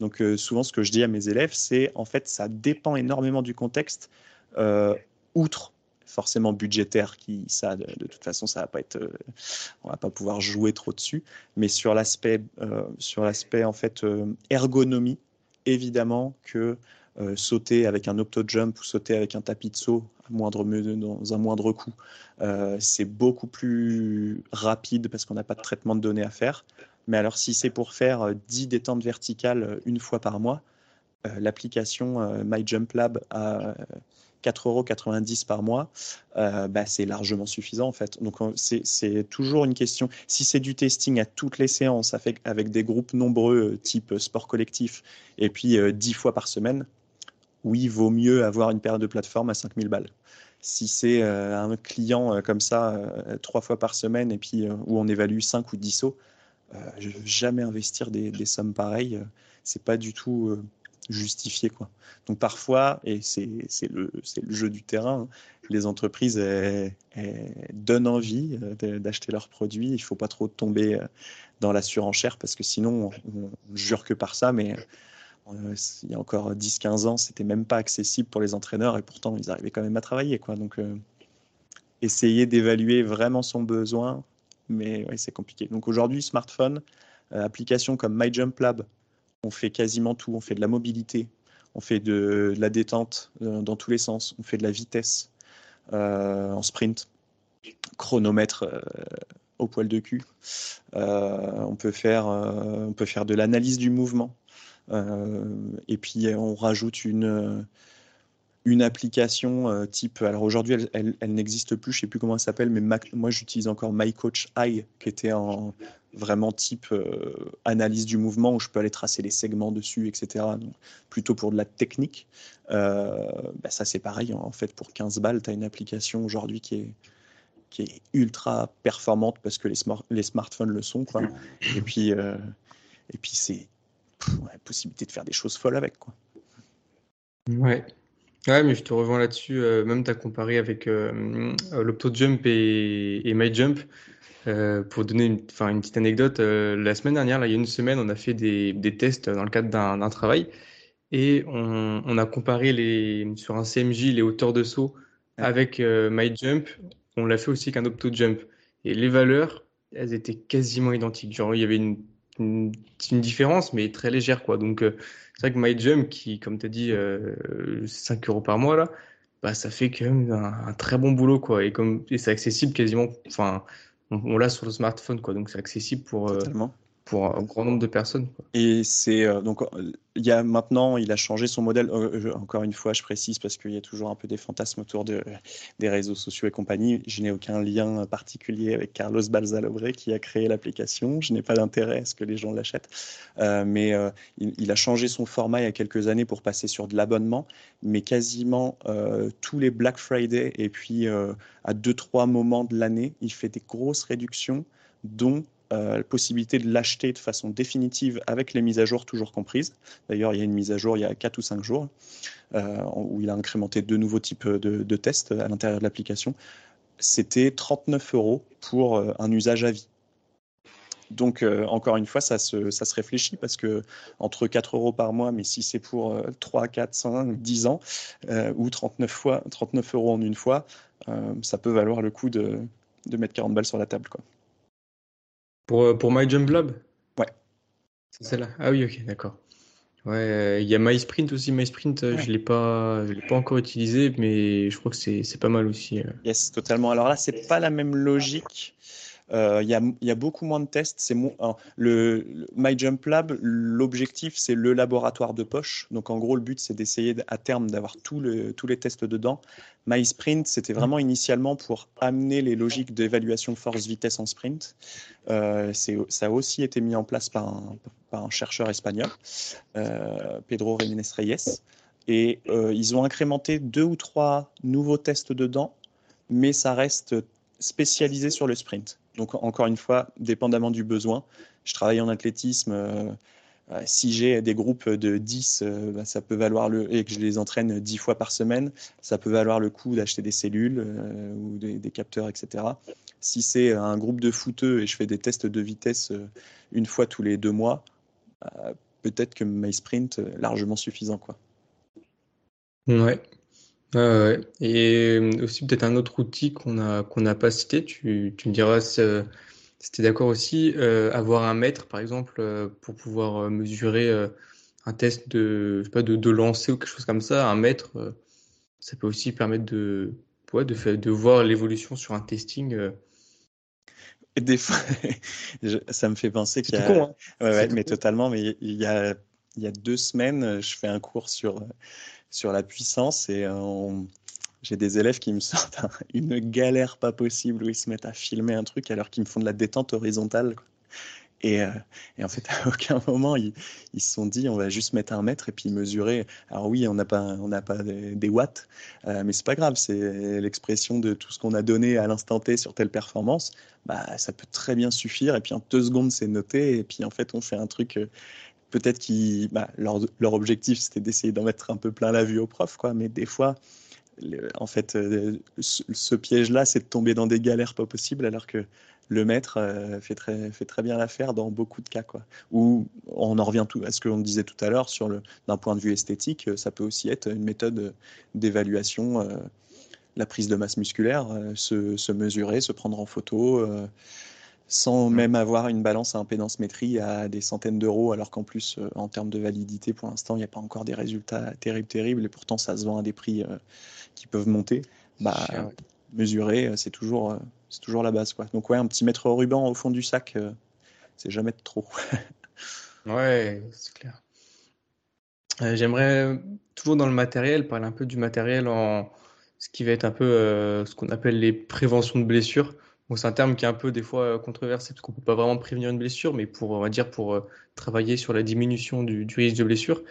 Donc euh, souvent ce que je dis à mes élèves, c'est en fait ça dépend énormément du contexte, euh, outre forcément budgétaire qui ça de, toute façon ça va pas être euh, on va pas pouvoir jouer trop dessus mais sur l'aspect sur l'aspect en fait ergonomie évidemment que euh, sauter avec un opto-jump ou sauter avec un tapis de saut à moindre, dans un moindre coût, euh, c'est beaucoup plus rapide parce qu'on n'a pas de traitement de données à faire. Mais alors, si c'est pour faire 10 euh, détentes verticales une fois par mois, l'application MyJumpLab à 4,90 euros par mois, bah, c'est largement suffisant en fait. Donc c'est toujours une question. Si c'est du testing à toutes les séances avec, des groupes nombreux type sport collectif et puis 10 fois par semaine, oui, vaut mieux avoir une période de plateforme à 5000 balles. Si c'est euh, un client euh, comme ça, euh, trois fois par semaine, et puis où on évalue 5 ou 10 sauts, je ne veux jamais investir des, sommes pareilles. c'est pas du tout justifié. Quoi. Donc parfois, et c'est le, le, jeu du terrain, les entreprises donnent envie d'acheter leurs produits. Il ne faut pas trop tomber dans la surenchère parce que sinon, on, on jure que par ça, mais euh, il y a encore 10-15 ans, c'était même pas accessible pour les entraîneurs et pourtant ils arrivaient quand même à travailler. Quoi. Donc, euh, essayer d'évaluer vraiment son besoin, mais c'est compliqué. Donc aujourd'hui, smartphone, euh, applications comme MyJumpLab, on fait quasiment tout. On fait de la mobilité, on fait de, la détente dans tous les sens, on fait de la vitesse en sprint, chronomètre au poil de cul. on, peut faire, de l'analyse du mouvement. Euh, et puis on rajoute une, euh, application euh, type. Alors aujourd'hui, elle, n'existe plus, je ne sais plus comment elle s'appelle, mais moi j'utilise encore MyCoach Eye, qui était en vraiment type analyse du mouvement où je peux aller tracer les segments dessus, etc. Donc, plutôt pour de la technique. bah ça, c'est pareil. En fait, pour 15 balles, tu as une application aujourd'hui qui est, ultra performante parce que les, smartphones le sont. Quoi. Et puis, et puis c'est la possibilité de faire des choses folles avec. Quoi. Ouais. Ouais, mais je te rejoins là-dessus. Euh, même tu as comparé avec euh, euh l'OptoJump et, et MyJump. Euh, pour donner une, une petite anecdote, la semaine dernière, là, il y a une semaine, on a fait des, des tests dans le cadre d'un travail et on, on, a comparé les, sur un CMJ les hauteurs de saut avec MyJump. On l'a fait aussi avec un OptoJump. Et les valeurs, elles étaient quasiment identiques. Genre, il y avait une une, une, différence, mais très légère. Quoi. Donc, euh, c'est vrai que MyJump, qui, comme tu as dit, euh, 5 euros par mois, là, bah, ça fait quand même un, très bon boulot. Quoi. Et, comme, et c'est accessible quasiment, enfin, on, l'a sur le smartphone, quoi, donc c'est accessible pour, euh, pour un grand nombre de personnes. Et c'est euh, donc il y a maintenant, il a changé son modèle. Euh, encore une fois, je précise parce qu'il y a toujours un peu des fantasmes autour de, des réseaux sociaux et compagnie. Je n'ai aucun lien particulier avec Carlos Balzalobre qui a créé l'application. Je n'ai pas d'intérêt à ce que les gens l'achètent. Euh, mais il, a changé son format il y a quelques années pour passer sur de l'abonnement. Mais quasiment tous les Black Friday et puis à deux trois moments de l'année, il fait des grosses réductions dont la possibilité de l'acheter de façon définitive avec les mises à jour toujours comprises. D'ailleurs, il y a une mise à jour il y a 4 ou 5 jours où il a incrémenté deux nouveaux types de, tests à l'intérieur de l'application. C'était 39 euros pour un usage à vie. Donc, euh, encore une fois, ça se, ça se, réfléchit parce que entre 4 euros par mois, mais si c'est pour 3, 4, 5, 10 ans, euh, ou 39, fois, 39 euros en une fois, euh, ça peut valoir le coup de, de, mettre 40 balles sur la table. Quoi. Pour, pour MyJumpLab Ouais. C'est celle-là Ah oui, ok, d'accord. Ouais, il y a MySprint aussi. MySprint, ouais. je ne l'ai pas, pas encore utilisé, mais je crois que c'est pas mal aussi. Yes, totalement. Alors là, c'est pas la même logique. Euh, il y, y, a beaucoup moins de tests. C'est le, le MyJumpLab, l'objectif, c'est le laboratoire de poche. Donc, en gros, le but, c'est d'essayer à terme d'avoir tous les tests dedans. MySprint, c'était vraiment initialement pour amener les logiques d'évaluation force-vitesse en sprint. Euh, ça a aussi été mis en place par un, par un chercheur espagnol, euh, Pedro Jiménez Reyes. Et euh, ils ont incrémenté deux ou trois nouveaux tests dedans, mais ça reste spécialisé sur le sprint. Donc, encore une fois, dépendamment du besoin. Je travaille en athlétisme. Euh, euh, si j'ai des groupes de 10, euh, bah, ça peut valoir le, et que je les entraîne 10 fois par semaine, ça peut valoir le coup d'acheter des cellules ou des, capteurs, etc. Si c'est un groupe de footeux et je fais des tests de vitesse une fois tous les deux mois, peut-être que MySprint largement suffisant. Quoi. Ouais, Ouais, Et euh, aussi peut-être un autre outil qu'on a qu'on n'a pas cité, tu, tu me diras si, euh, tu es d'accord aussi, euh, avoir un mètre par exemple pour pouvoir mesurer un test de, je sais pas, de, de lancer ou quelque chose comme ça, un mètre, ça peut aussi permettre de, ouais, de, faire, de voir l'évolution sur un testing. Et des fois, ça me fait penser qu'il y a. Con, hein ouais, ouais, mais totalement. Mais il y a, il y a deux semaines, je fais un cours sur sur la puissance et euh, j'ai des élèves qui me sortent une galère pas possible où ils se mettent à filmer un truc alors qu'ils me font de la détente horizontale. Et, euh, et, en fait, à aucun moment, ils, ils, se sont dit, on va juste mettre un mètre et puis mesurer. Alors oui, on n'a pas, on n'a pas des, watts, euh, mais c'est pas grave. C'est l'expression de tout ce qu'on a donné à l'instant T sur telle performance. Bah, ça peut très bien suffire. Et puis en deux secondes, c'est noté. Et puis en fait, on fait un truc peut-être qu'ils, bah, leur, objectif, c'était d'essayer d'en mettre un peu plein la vue au prof, quoi. Mais des fois, en fait, euh, ce, piège-là, c'est de tomber dans des galères pas possibles, alors que le maître euh, fait, très, fait très bien l'affaire dans beaucoup de cas, quoi. Ou on en revient à ce qu'on disait tout à l'heure sur le, d'un point de vue esthétique, ça peut aussi être une méthode d'évaluation. Euh, la prise de masse musculaire, se, mesurer, se prendre en photo, sans même avoir une balance à impédance métrie à des centaines d'euros, alors qu'en plus, euh, en termes de validité, pour l'instant, il n'y a pas encore des résultats terribles, terribles, et pourtant, ça se vend à des prix euh, qui peuvent monter. Bah, mesurer, euh, c'est toujours, c'est toujours la base. Quoi. Donc, ouais, un petit mètre ruban au fond du sac, c'est jamais trop. ouais, c'est clair. J'aimerais, toujours dans le matériel, parler un peu du matériel en ce qui va être un peu ce qu'on appelle les préventions de blessures c'est un terme qui est un peu des fois euh, controversé parce qu'on peut pas vraiment prévenir une blessure, mais pour on va dire pour euh, travailler sur la diminution du, risque de blessure.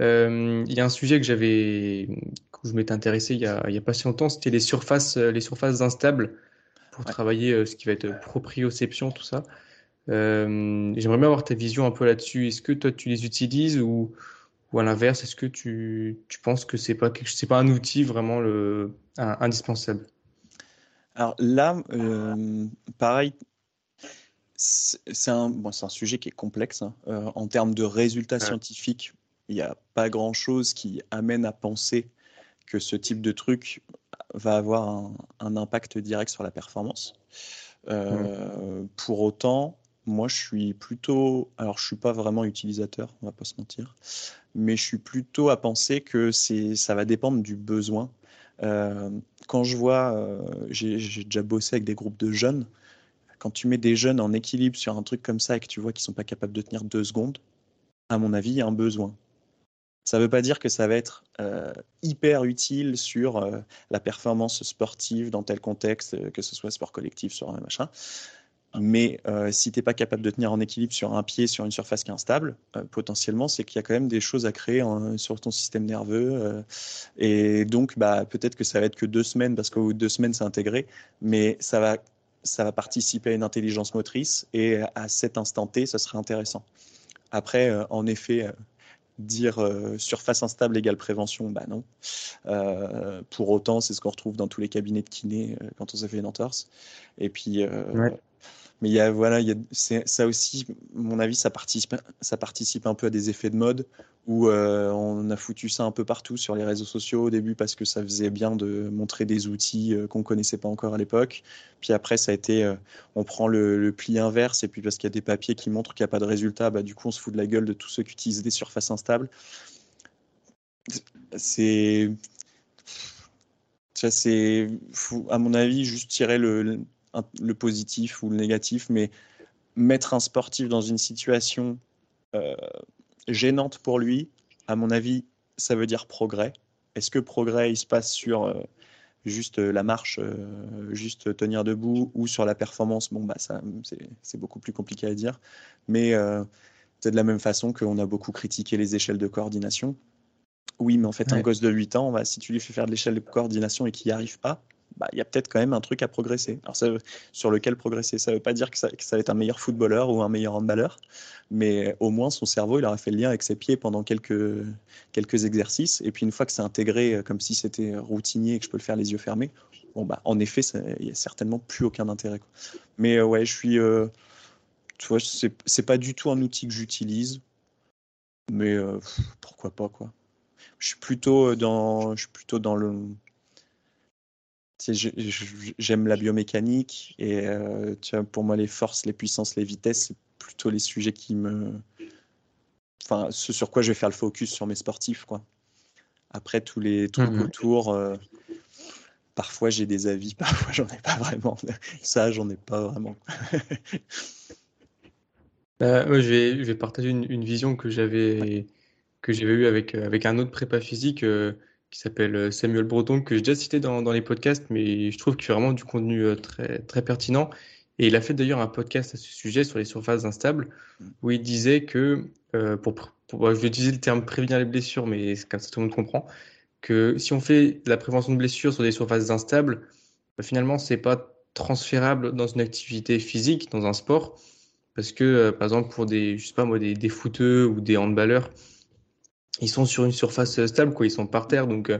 Euh, il y a un sujet que j'avais, que je m'étais intéressé il y, a, il y a pas si longtemps, c'était les surfaces, les surfaces instables pour travailler ce qui va être proprioception, tout ça. J'aimerais bien avoir ta vision un peu là-dessus. Est-ce que toi tu les utilises ou, ou à l'inverse, est-ce que tu, tu penses que c'est pas c'est pas un outil vraiment le, indispensable? Alors là, euh, pareil, c'est un, bon, un sujet qui est complexe. Hein. Euh, en termes de résultats scientifiques, il n'y a pas grand-chose qui amène à penser que ce type de truc va avoir un, impact direct sur la performance. Euh, pour autant, moi, je suis plutôt, alors je suis pas vraiment utilisateur, on va pas se mentir, mais je suis plutôt à penser que c'est, ça va dépendre du besoin. Euh, quand je vois, euh, j'ai déjà bossé avec des groupes de jeunes, quand tu mets des jeunes en équilibre sur un truc comme ça et que tu vois qu'ils sont pas capables de tenir deux secondes, à mon avis, il y a un besoin. Ça ne veut pas dire que ça va être euh, hyper utile sur la performance sportive dans tel contexte, que ce soit sport collectif, sur un machin. Mais euh, si tu n'es pas capable de tenir en équilibre sur un pied, sur une surface qui est instable, euh, potentiellement, c'est qu'il y a quand même des choses à créer sur ton système nerveux. Euh, et donc, bah, peut-être que ça va être que deux semaines, parce qu'au bout de deux semaines, c'est intégré, mais ça va ça va participer à une intelligence motrice et à cet instant T, ce serait intéressant. Après, en effet, dire surface instable égale prévention, bah non. pour autant, c'est ce qu'on retrouve dans tous les cabinets de kiné quand on s'est fait une entorse. Et puis, mais il y a, voilà, il y a, ça aussi, mon avis, ça participe, ça participe un peu à des effets de mode où euh, on a foutu ça un peu partout sur les réseaux sociaux au début parce que ça faisait bien de montrer des outils euh, qu'on connaissait pas encore à l'époque. Puis après, ça a été, euh, on prend le, pli inverse et puis parce qu'il y a des papiers qui montrent qu'il n'y a pas de résultat, bah, du coup, on se fout de la gueule de tous ceux qui utilisent des surfaces instables. C'est ça c'est à mon avis juste tirer le, le positif ou le négatif, mais mettre un sportif dans une situation euh, gênante pour lui, à mon avis, ça veut dire progrès. Est-ce que progrès, il se passe sur euh, juste la marche, euh, juste tenir debout ou sur la performance? Bon, bah, ça, c'est beaucoup plus compliqué à dire. Mais c'est de la même façon qu'on a beaucoup critiqué les échelles de coordination. Oui, mais en fait, un gosse de 8 ans, bah, si tu lui fais faire de l'échelle de coordination et qu'il n'y arrive pas, bah, il y a peut-être quand même un truc à progresser. Alors sur lequel progresser, ça ne veut pas dire que ça, va être un meilleur footballeur ou un meilleur handballeur, mais au moins son cerveau, il aura fait le lien avec ses pieds pendant quelques, quelques exercices. Et puis une fois que c'est intégré, euh, comme si c'était routinier et que je peux le faire les yeux fermés, bon, bah, en effet, il n'y a certainement plus aucun intérêt. Mais euh, ouais, je suis. Euh, tu vois, c'est pas du tout un outil que j'utilise, mais pourquoi pas, quoi. Je suis plutôt dans, je suis plutôt dans le J'aime la biomécanique et euh, tu vois, pour moi, les forces, les puissances, les vitesses, c'est plutôt les sujets qui me. Enfin, ce sur quoi je vais faire le focus sur mes sportifs. Quoi. Après, tous les trucs mmh autour, euh, parfois j'ai des avis, parfois j'en ai pas vraiment. Ça, j'en ai pas vraiment. Bah, je, vais, je vais partager une, une vision que j'avais que j'avais eue avec, avec un autre prépa physique. Qui s'appelle euh, Samuel Breton, que j'ai déjà cité dans, les podcasts, mais je trouve qu'il fait vraiment du contenu euh, très, très pertinent. Et il a fait d'ailleurs un podcast à ce sujet sur les surfaces instables, où il disait que, euh, pour, pour, je vais utiliser le terme prévenir les blessures, mais comme ça tout le monde comprend, que si on fait la prévention de blessures sur des surfaces instables, bah, finalement, c'est pas transférable dans une activité physique, dans un sport, parce que, par exemple, pour des, je sais pas moi, des, des ou des handballeurs, ils sont sur une surface stable, quoi. Ils sont par terre. Donc, euh,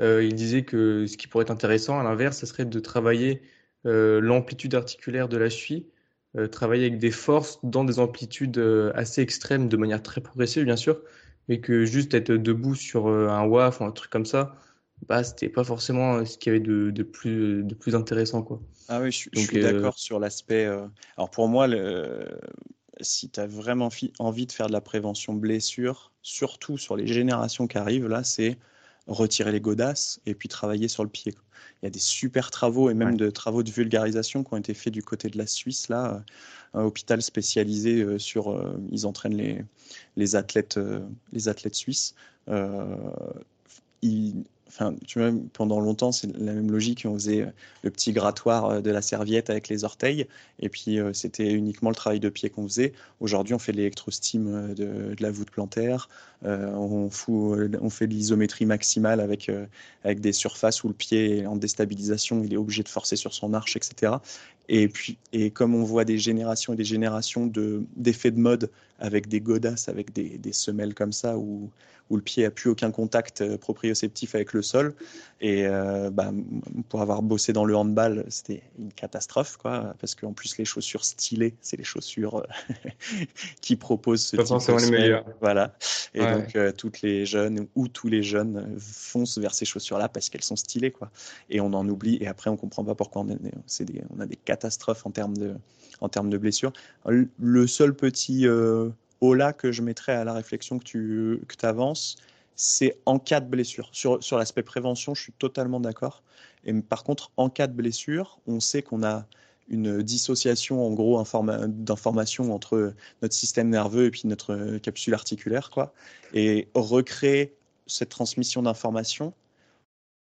euh, il disait que ce qui pourrait être intéressant, à l'inverse, ce serait de travailler euh, l'amplitude articulaire de la cheville, travailler avec des forces dans des amplitudes assez extrêmes, de manière très progressive, bien sûr, mais que juste être debout sur un WAF ou un truc comme ça, bah, c'était pas forcément ce qu'il y avait de, de, plus, de plus intéressant, quoi. Ah oui, je, suis d'accord sur l'aspect. Alors pour moi, le, si tu as vraiment envie de faire de la prévention blessure, surtout sur les générations qui arrivent, là, c'est retirer les godasses et puis travailler sur le pied. Il y a des super travaux et même de travaux de vulgarisation qui ont été faits du côté de la Suisse, là, un hôpital spécialisé euh, sur, euh, ils entraînent les, les athlètes, euh, les athlètes suisses. Ils, Enfin, tu vois, pendant longtemps, c'est la même logique. On faisait le petit grattoir euh, de la serviette avec les orteils, et puis euh, c'était uniquement le travail de pied qu'on faisait. Aujourd'hui, on fait l'électrostime euh, de, la voûte plantaire, on fait l'isométrie maximale avec, avec des surfaces où le pied est en déstabilisation, il est obligé de forcer sur son arche, etc. Et puis, et comme on voit des générations et des générations d'effets de, mode avec des godasses, avec des, des semelles comme ça, où où le pied a plus aucun contact euh, proprioceptif avec le sol. Et euh, bah, pour avoir bossé dans le handball, c'était une catastrophe, quoi, parce qu'en plus les chaussures stylées, c'est les chaussures euh, qui proposent ce type de les meilleures. Voilà. Et donc toutes les jeunes ou tous les jeunes foncent vers ces chaussures-là parce qu'elles sont stylées, quoi. Et on en oublie. Et après, on comprend pas pourquoi on, a des, on a des catastrophes en termes de, en blessures. Le seul petit là que je mettrais à la réflexion que tu avances, c'est en cas de blessure. Sur, l'aspect prévention, je suis totalement d'accord. Et par contre, en cas de blessure, on sait qu'on a une dissociation en gros d'informations entre notre système nerveux et puis notre capsule articulaire. Et recréer cette transmission d'informations,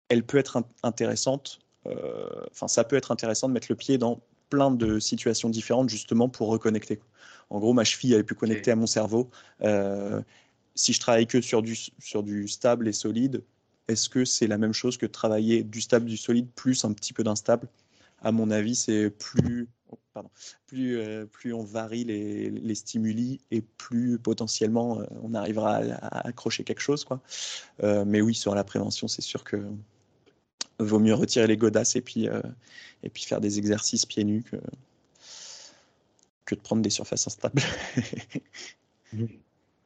elle peut être intéressante. Euh, enfin, ça peut être intéressant de mettre le pied dans plein de situations différentes justement pour reconnecter. En gros, ma cheville avait pu connecter à mon cerveau. Euh, si je travaille que sur du, sur du stable et solide, est-ce que c'est la même chose que travailler du stable, du solide, plus un petit peu d'instable? À mon avis, c'est plus, oh, plus, euh, plus on varie les, les, stimuli et plus potentiellement on arrivera à, accrocher quelque chose. Quoi. mais oui, sur la prévention, c'est sûr que vaut mieux retirer les godasses et puis, et puis faire des exercices pieds nus que, que de prendre des surfaces instables.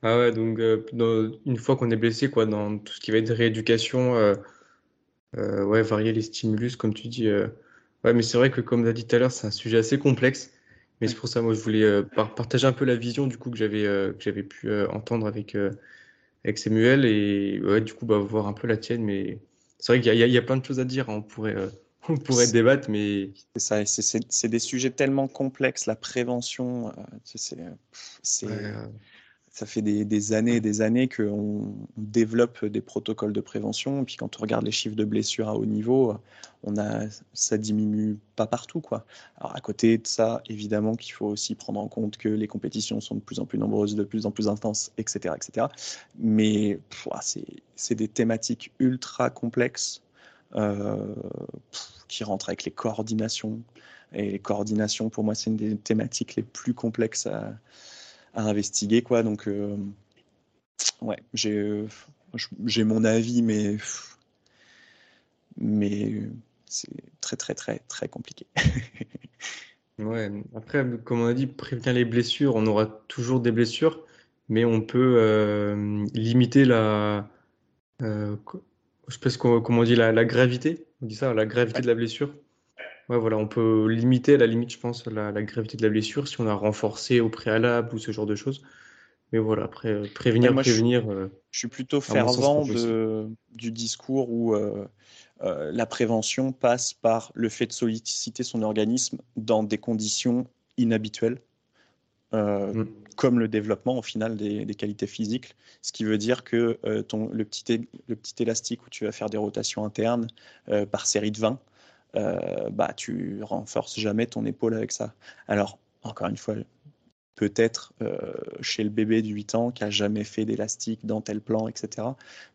ah ouais, donc une fois qu'on est blessé, quoi, dans tout ce qui va être rééducation, euh, ouais, varier les stimulus, comme tu dis. Euh. Ouais, mais c'est vrai que, comme tu as dit tout à l'heure, c'est un sujet assez complexe. Mais c'est pour ça, moi, je voulais euh, partager un peu la vision du coup que j'avais que j'avais pu entendre avec, avec Samuel et du coup, bah, voir un peu la tienne. Mais c'est vrai qu'il y, y, a plein de choses à dire. Hein. On pourrait, on pourrait débattre, mais. C'est ça, c'est des sujets tellement complexes. La prévention, c'est ça fait des, années et des années qu'on développe des protocoles de prévention. Et puis quand on regarde les chiffres de blessures à haut niveau, on a, ça diminue pas partout. Quoi. Alors à côté de ça, évidemment qu'il faut aussi prendre en compte que les compétitions sont de plus en plus nombreuses, de plus en plus intenses, etc. etc. Mais c'est des thématiques ultra complexes euh, qui rentrent avec les coordinations. Et les coordinations, pour moi, c'est une des thématiques les plus complexes à à investiguer quoi. Donc euh, ouais, j'ai j'ai mon avis, mais mais c'est très très très très compliqué. ouais. Après, comme on a dit, prévenir les blessures, on aura toujours des blessures, mais on peut euh, limiter la euh, je sais pas comment on dit la, la, gravité. On dit ça, la gravité de la blessure. Ouais, voilà, on peut limiter à la limite, je pense, la, gravité de la blessure si on a renforcé au préalable ou ce genre de choses. Mais voilà, euh, prévenir, prévenir. Euh, je, suis plutôt fervent de, du discours où euh, la prévention passe par le fait de solliciter son organisme dans des conditions inhabituelles. Mm. comme le développement au final des, qualités physiques, ce qui veut dire que ton, le, petit, le petit élastique où tu vas faire des rotations internes par série de 20, euh, bah, tu renforces jamais ton épaule avec ça. Alors, encore une fois, peut-être euh, chez le bébé de 8 ans qui a jamais fait d'élastique dans tel plan, etc.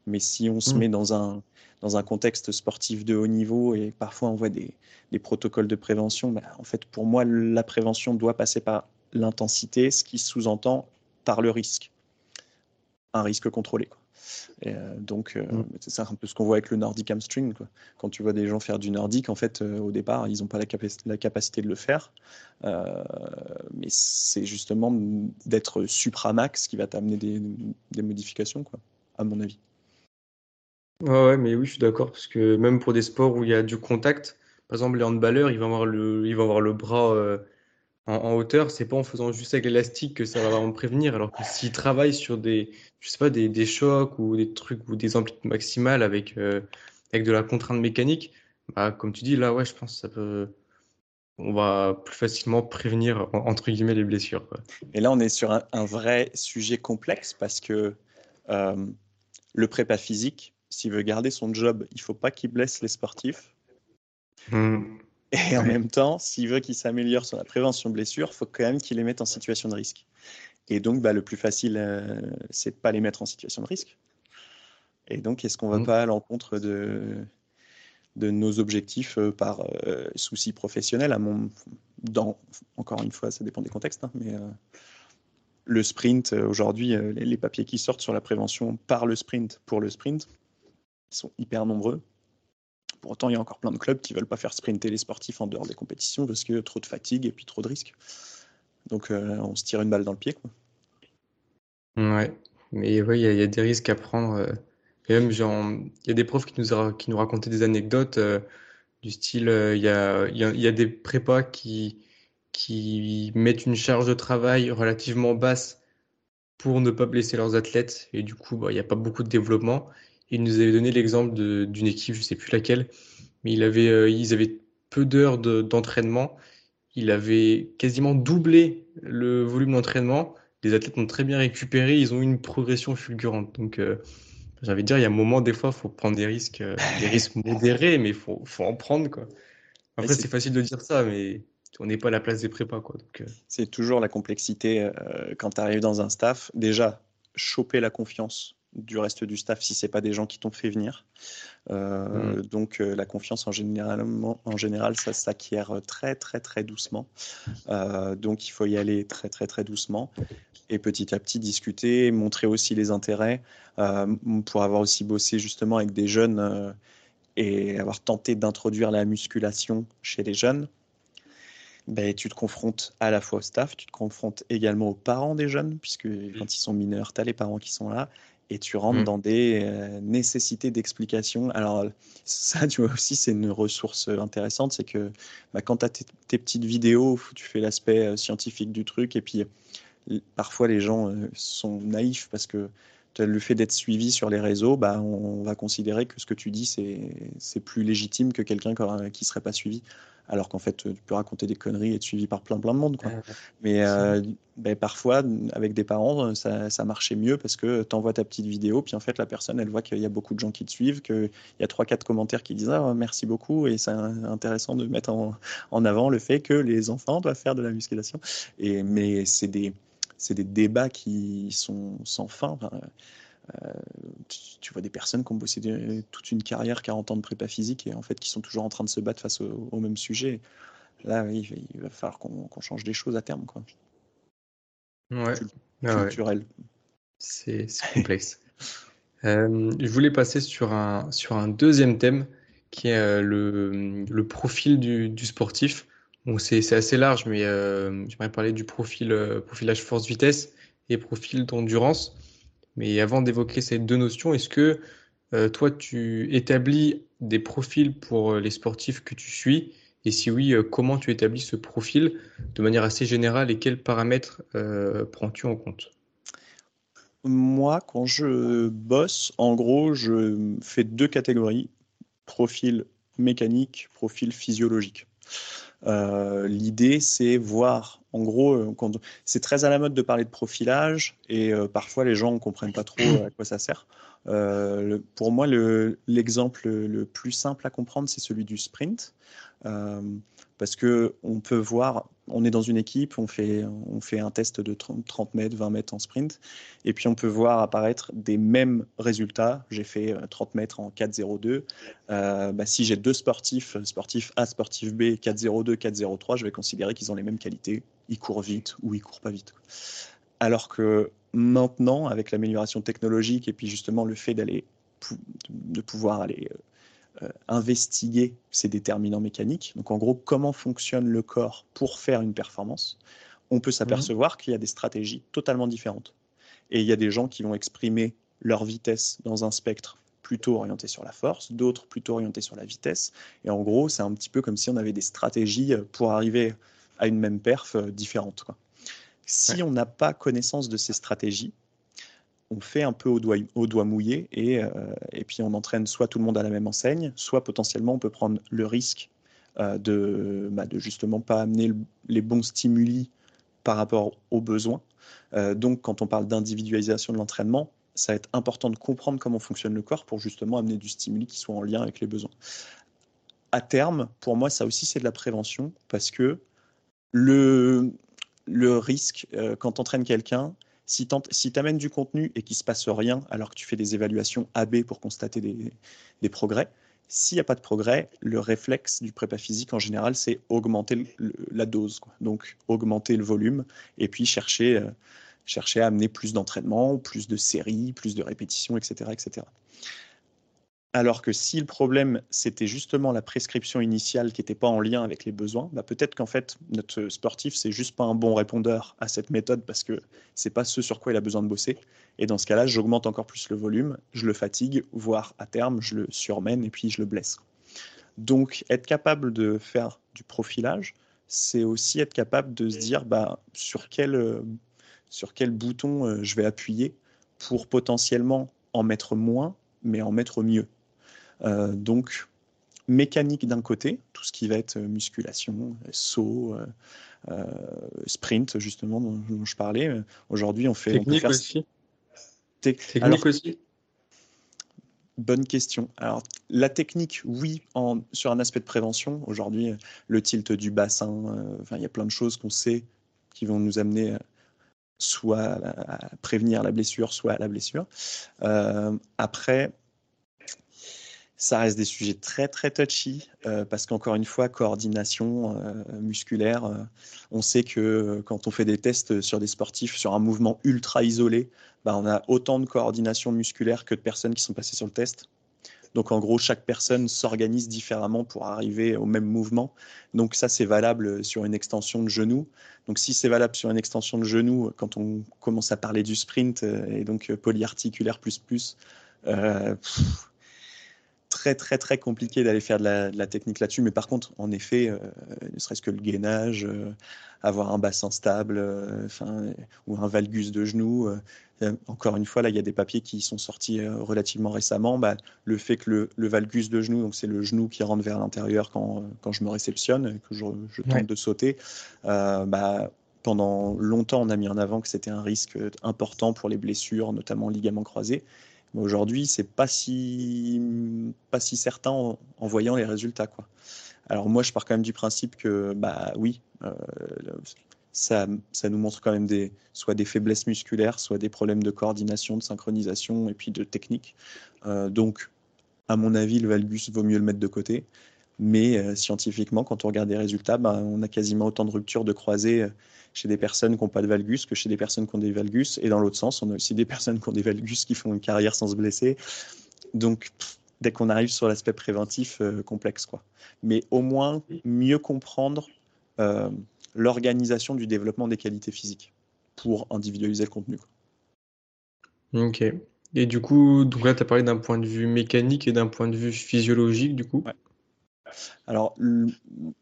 Mais si on se mm. met dans un, dans un contexte sportif de haut niveau et parfois on voit des, des protocoles de prévention, bah, en fait, pour moi, la prévention doit passer par l'intensité, ce qui sous-entend par le risque. Un risque contrôlé. Quoi. Euh, donc, euh, mm. c'est un peu ce qu'on voit avec le Nordic Hamstring. Quoi. Quand tu vois des gens faire du Nordic, en fait, euh, au départ, ils n'ont pas la, la, capacité de le faire. mais c'est justement d'être supramax qui va t'amener des, des, modifications, quoi, à mon avis. Ouais, mais oui, je suis d'accord. Parce que même pour des sports où il y a du contact, par exemple, les handballeurs, ils vont avoir le, ils vont avoir le bras en, hauteur, c'est pas en faisant juste avec l'élastique que ça va vraiment prévenir. Alors que s'ils travaillent sur des, je sais pas, des, des, chocs ou des trucs ou des amplitudes maximales avec, euh, avec de la contrainte mécanique, bah, comme tu dis, là, ouais, je pense que ça peut, on va plus facilement prévenir, entre guillemets, les blessures. Quoi. Et là, on est sur un, vrai sujet complexe parce que euh, le prépa physique, s'il veut garder son job, il faut pas qu'il blesse les sportifs. Mmh. Et en même temps, s'il veut qu'il s'améliore sur la prévention de blessures, il faut quand même qu'il les mette en situation de risque. Et donc, bah, le plus facile, euh, c'est de pas les mettre en situation de risque. Et donc, est-ce qu'on ne va mmh. pas à l'encontre de, de nos objectifs euh, par euh, souci professionnel à mon, dans, Encore une fois, ça dépend des contextes, hein, mais le sprint, aujourd'hui, les, les, papiers qui sortent sur la prévention par le sprint pour le sprint, sont hyper nombreux. Pour autant, il y a encore plein de clubs qui ne veulent pas faire sprinter les sportifs en dehors des compétitions parce que trop de fatigue et puis trop de risques. Donc euh, on se tire une balle dans le pied. Quoi. Ouais, mais il y, a des risques à prendre. Euh. Et même, il y a des profs qui nous, racontaient des anecdotes euh, du style, il y a, des prépas qui, qui mettent une charge de travail relativement basse pour ne pas blesser leurs athlètes. Et du coup, bah, il n'y a pas beaucoup de développement. Il nous avait donné l'exemple d'une équipe, je ne sais plus laquelle, mais il avait, euh, ils avaient peu d'heures d'entraînement. il avait quasiment doublé le volume d'entraînement. Les athlètes ont très bien récupéré, ils ont eu une progression fulgurante. Donc, euh, j'avais dire, il y a un moment, des fois, il faut prendre des risques, euh, des risques modérés, mais il faut, faut, en prendre. Quoi. Après, c'est facile de dire ça, mais on n'est pas à la place des prépas. Quoi. C'est toujours la complexité quand tu arrives dans un staff. Déjà, choper la confiance du reste du staff si c'est pas des gens qui t'ont fait venir. Euh, mm. Donc la confiance en général, en général ça s'acquiert très très très doucement. donc il faut y aller très très très doucement et petit à petit discuter, montrer aussi les intérêts pour avoir aussi bossé justement avec des jeunes et avoir tenté d'introduire la musculation chez les jeunes. Ben, tu te confrontes à la fois au staff, tu te confrontes également aux parents des jeunes, puisque quand ils sont mineurs, tu as les parents qui sont là, et tu rentres mmh. dans des euh, nécessités d'explication. Alors, ça, tu vois aussi, c'est une ressource intéressante, c'est que bah, quand tu as tes, petites vidéos, tu fais l'aspect euh, scientifique du truc, et puis parfois les gens euh, sont naïfs parce que le fait d'être suivi sur les réseaux, bah, on, va considérer que ce que tu dis, c'est plus légitime que quelqu'un qui ne serait pas suivi alors qu'en fait, tu peux raconter des conneries et être suivi par plein plein de monde. Quoi. Mais euh, ben, parfois, avec des parents, ça, ça marchait mieux parce que tu envoies ta petite vidéo, puis en fait, la personne, elle voit qu'il y a beaucoup de gens qui te suivent, qu'il y a trois, quatre commentaires qui disent ah, merci beaucoup, et c'est intéressant de mettre en, en, avant le fait que les enfants doivent faire de la musculation. Et, mais c'est des, des débats qui sont sans fin. Euh, tu, vois des personnes qui ont bossé toute une carrière, 40 ans de prépa physique, et en fait qui sont toujours en train de se battre face au, même sujet. Là, il, va falloir qu'on change des choses à terme. Quoi. Ouais. Ah culturel. C'est complexe. Euh, je voulais passer sur un, sur un deuxième thème qui est euh, le, le, profil du, du sportif. Bon, c'est assez large, mais j'aimerais parler du profil, profilage force-vitesse et profil d'endurance. Mais avant d'évoquer ces deux notions, est-ce que euh, toi, tu établis des profils pour euh, les sportifs que tu suis? Et si oui, euh, comment tu établis ce profil de manière assez générale et quels paramètres prends-tu en compte? Moi, quand je bosse, en gros, je fais deux catégories. Profil mécanique, profil physiologique. L'idée, c'est voir en gros, euh, c'est très à la mode de parler de profilage et euh, parfois les gens ne comprennent pas trop à quoi ça sert. Euh, pour moi, l'exemple le, plus simple à comprendre, c'est celui du sprint. parce que on peut voir, on est dans une équipe, on fait, on fait un test de 30 mètres, 20 mètres en sprint, et puis on peut voir apparaître des mêmes résultats. J'ai fait 30 mètres en 4,02. Bah, si j'ai deux sportifs, sportif A, sportif B, 4,02, 4,03, je vais considérer qu'ils ont les mêmes qualités il court vite ou il court pas vite. Alors que maintenant, avec l'amélioration technologique et puis justement le fait d'aller de pouvoir aller euh, euh, investiguer ces déterminants mécaniques, donc en gros comment fonctionne le corps pour faire une performance, on peut s'apercevoir qu'il y a des stratégies totalement différentes. Et il y a des gens qui vont exprimer leur vitesse dans un spectre plutôt orienté sur la force, d'autres plutôt orientés sur la vitesse. Et en gros, c'est un petit peu comme si on avait des stratégies pour arriver à une même perf euh, différente. Si on n'a pas connaissance de ces stratégies, on fait un peu au doigt, au doigt mouillé et, euh, et, puis on entraîne soit tout le monde à la même enseigne, soit potentiellement on peut prendre le risque euh, de, bah, de justement pas amener les bons stimuli par rapport aux besoins. donc quand on parle d'individualisation de l'entraînement, ça va être important de comprendre comment fonctionne le corps pour justement amener du stimuli qui soit en lien avec les besoins. À terme, pour moi, ça aussi c'est de la prévention parce que le, risque euh, quand tu entraînes quelqu'un, si tu amènes du contenu et qu'il ne se passe rien alors que tu fais des évaluations AB pour constater des, des progrès, s'il n'y a pas de progrès, le réflexe du prépa physique en général, c'est augmenter la dose. Donc augmenter le volume et puis chercher, euh, chercher à amener plus d'entraînement, plus de séries, plus de répétitions, etc. etc. Alors que si le problème, c'était justement la prescription initiale qui n'était pas en lien avec les besoins, bah peut-être qu'en fait, notre sportif, c'est juste pas un bon répondeur à cette méthode parce que c'est pas ce sur quoi il a besoin de bosser. Et dans ce cas-là, j'augmente encore plus le volume, je le fatigue, voire à terme, je le surmène et puis je le blesse. Donc, être capable de faire du profilage, c'est aussi être capable de se dire bah, sur, quel, sur quel bouton euh, je vais appuyer pour potentiellement en mettre moins, mais en mettre mieux. Euh, donc, mécanique d'un côté, tout ce qui va être musculation, saut, euh, sprint, justement, dont, je parlais. Aujourd'hui, on fait. Technique aussi. Technique aussi. Bonne question. Alors, la technique, oui, en, sur un aspect de prévention. Aujourd'hui, le tilt du bassin, enfin, il y a plein de choses qu'on sait qui vont nous amener soit à, prévenir la blessure, soit à la blessure. après, ça reste des sujets très très touchy euh, parce qu'encore une fois, coordination euh, musculaire, euh, on sait que quand on fait des tests sur des sportifs sur un mouvement ultra isolé, bah, on a autant de coordination musculaire que de personnes qui sont passées sur le test. Donc en gros, chaque personne s'organise différemment pour arriver au même mouvement. Donc ça, c'est valable sur une extension de genou. Donc si c'est valable sur une extension de genou, quand on commence à parler du sprint et donc polyarticulaire plus plus, très très très compliqué d'aller faire de la, technique là-dessus. Mais par contre, en effet, euh, ne serait-ce que le gainage, euh, avoir un bassin stable, euh, ou un valgus de genou. encore une fois, là, il y a des papiers qui sont sortis relativement récemment. Bah, le fait que le, valgus de genou, donc c'est le genou qui rentre vers l'intérieur quand, quand, je me réceptionne, que je, tente de sauter, bah, pendant longtemps, on a mis en avant que c'était un risque important pour les blessures, notamment ligaments croisés. Aujourd'hui, c'est pas si pas si certain en, voyant les résultats, quoi. Alors moi, je pars quand même du principe que bah oui, euh, ça, ça nous montre quand même des soit des faiblesses musculaires, soit des problèmes de coordination, de synchronisation et puis de technique. Euh, donc, à mon avis, le valgus vaut mieux le mettre de côté. Mais euh, scientifiquement, quand on regarde les résultats, bah, on a quasiment autant de ruptures de croisés chez des personnes qui n'ont pas de valgus que chez des personnes qui ont des valgus. Et dans l'autre sens, on a aussi des personnes qui ont des valgus qui font une carrière sans se blesser. Donc, dès qu'on arrive sur l'aspect préventif, euh, complexe. Quoi. Mais au moins, mieux comprendre euh, l'organisation du développement des qualités physiques pour individualiser le contenu. Ok. Et du coup, donc là, tu as parlé d'un point de vue mécanique et d'un point de vue physiologique, du coup? Alors,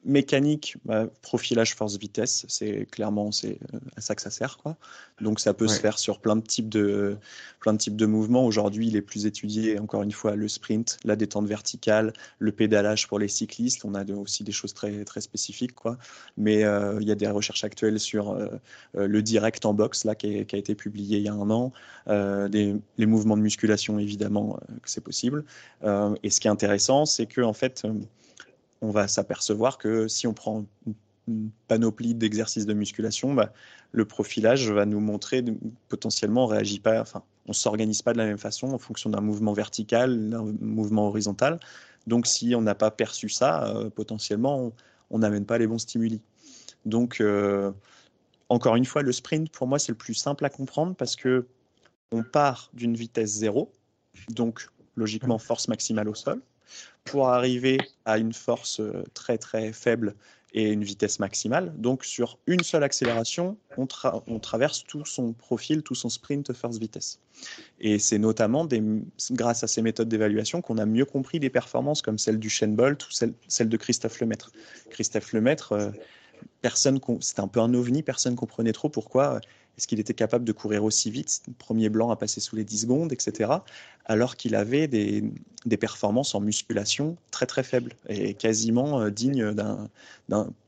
mécanique, bah, profilage force-vitesse, c'est clairement c'est euh, à ça que ça sert. Quoi. Donc, ça peut se faire sur plein de types de, plein de, types de mouvements. Aujourd'hui, il est plus étudié, encore une fois, le sprint, la détente verticale, le pédalage pour les cyclistes. On a aussi des choses très, très spécifiques. Quoi. Mais euh, il y a des recherches actuelles sur euh, le direct en boxe, là, qui, a été publié il y a un an. Des, les mouvements de musculation, évidemment, que c'est possible. et ce qui est intéressant, c'est que, en fait, on va s'apercevoir que si on prend une panoplie d'exercices de musculation, bah, le profilage va nous montrer potentiellement on réagit pas, enfin, on s'organise pas de la même façon en fonction d'un mouvement vertical, d'un mouvement horizontal. Donc, si on n'a pas perçu ça, euh, potentiellement, on n'amène pas les bons stimuli. Donc, euh, encore une fois, le sprint, pour moi, c'est le plus simple à comprendre parce que on part d'une vitesse zéro, donc logiquement force maximale au sol pour arriver à une force euh, très très faible et une vitesse maximale. Donc sur une seule accélération, on, traverse tout son profil, tout son sprint first vitesse. Et c'est notamment grâce à ces méthodes d'évaluation qu'on a mieux compris des performances comme celle du Shane Bolt ou celle, de Christophe Lemaître. Christophe Lemaître, euh, personne, c'était un peu un ovni, personne comprenait trop pourquoi est-ce qu'il était capable de courir aussi vite Premier blanc à passer sous les 10 secondes, etc. Alors qu'il avait des, performances en musculation très très faibles et quasiment euh, dignes d'un,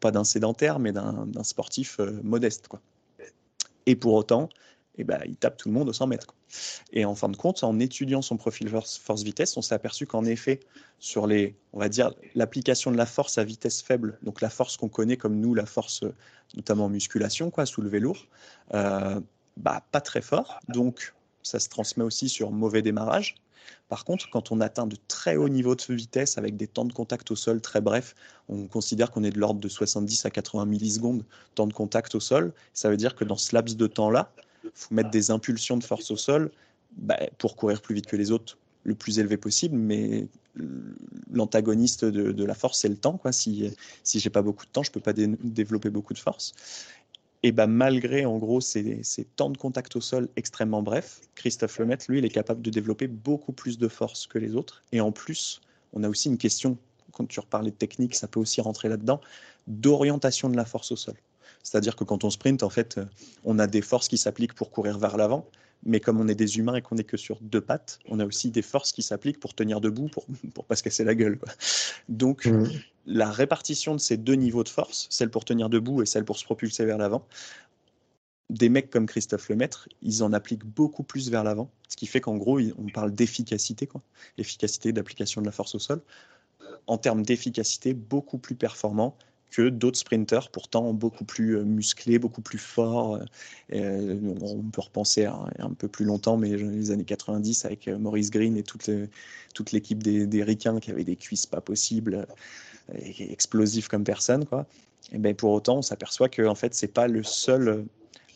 pas d'un sédentaire, mais d'un, sportif euh, modeste. Quoi. Et pour autant, eh ben, il tape tout le monde au 100 mètres. Et en fin de compte, en étudiant son profil force-vitesse, on s'est aperçu qu'en effet, sur les, on va dire, l'application de la force à vitesse faible, donc la force qu'on connaît comme nous, la force notamment en musculation, quoi, soulever lourd, euh, bah, pas très fort. Donc, ça se transmet aussi sur mauvais démarrage. Par contre, quand on atteint de très hauts niveaux de vitesse avec des temps de contact au sol très brefs, on considère qu'on est de l'ordre de 70 à 80 millisecondes temps de contact au sol. Ça veut dire que dans ce laps de temps-là, faut mettre des impulsions de force au sol bah, pour courir plus vite que les autres, le plus élevé possible, mais l'antagoniste de, la force, c'est le temps. Quoi. Si, si j'ai pas beaucoup de temps, je peux pas développer beaucoup de force. Et bah, malgré en gros ces, ces, temps de contact au sol extrêmement brefs, Christophe Lemaitre, lui, il est capable de développer beaucoup plus de force que les autres. Et en plus, on a aussi une question, quand tu reparlais de technique, ça peut aussi rentrer là-dedans, d'orientation de la force au sol. C'est-à-dire que quand on sprint, en fait, on a des forces qui s'appliquent pour courir vers l'avant, mais comme on est des humains et qu'on n'est que sur deux pattes, on a aussi des forces qui s'appliquent pour tenir debout, pour pour pas se casser la gueule. Donc mmh. la répartition de ces deux niveaux de force, celle pour tenir debout et celle pour se propulser vers l'avant, des mecs comme Christophe Lemaître, ils en appliquent beaucoup plus vers l'avant, ce qui fait qu'en gros, on parle d'efficacité, quoi, efficacité d'application de la force au sol. En termes d'efficacité, beaucoup plus performant que d'autres sprinters, pourtant beaucoup plus euh, musclés, beaucoup plus forts. Euh, on peut repenser à un peu plus longtemps, mais les années 90 avec Maurice Green et toute, toute l'équipe des, des qui avaient des cuisses pas possibles, explosifs comme personne. Quoi. Et ben pour autant, on s'aperçoit que en fait, c'est pas le seul,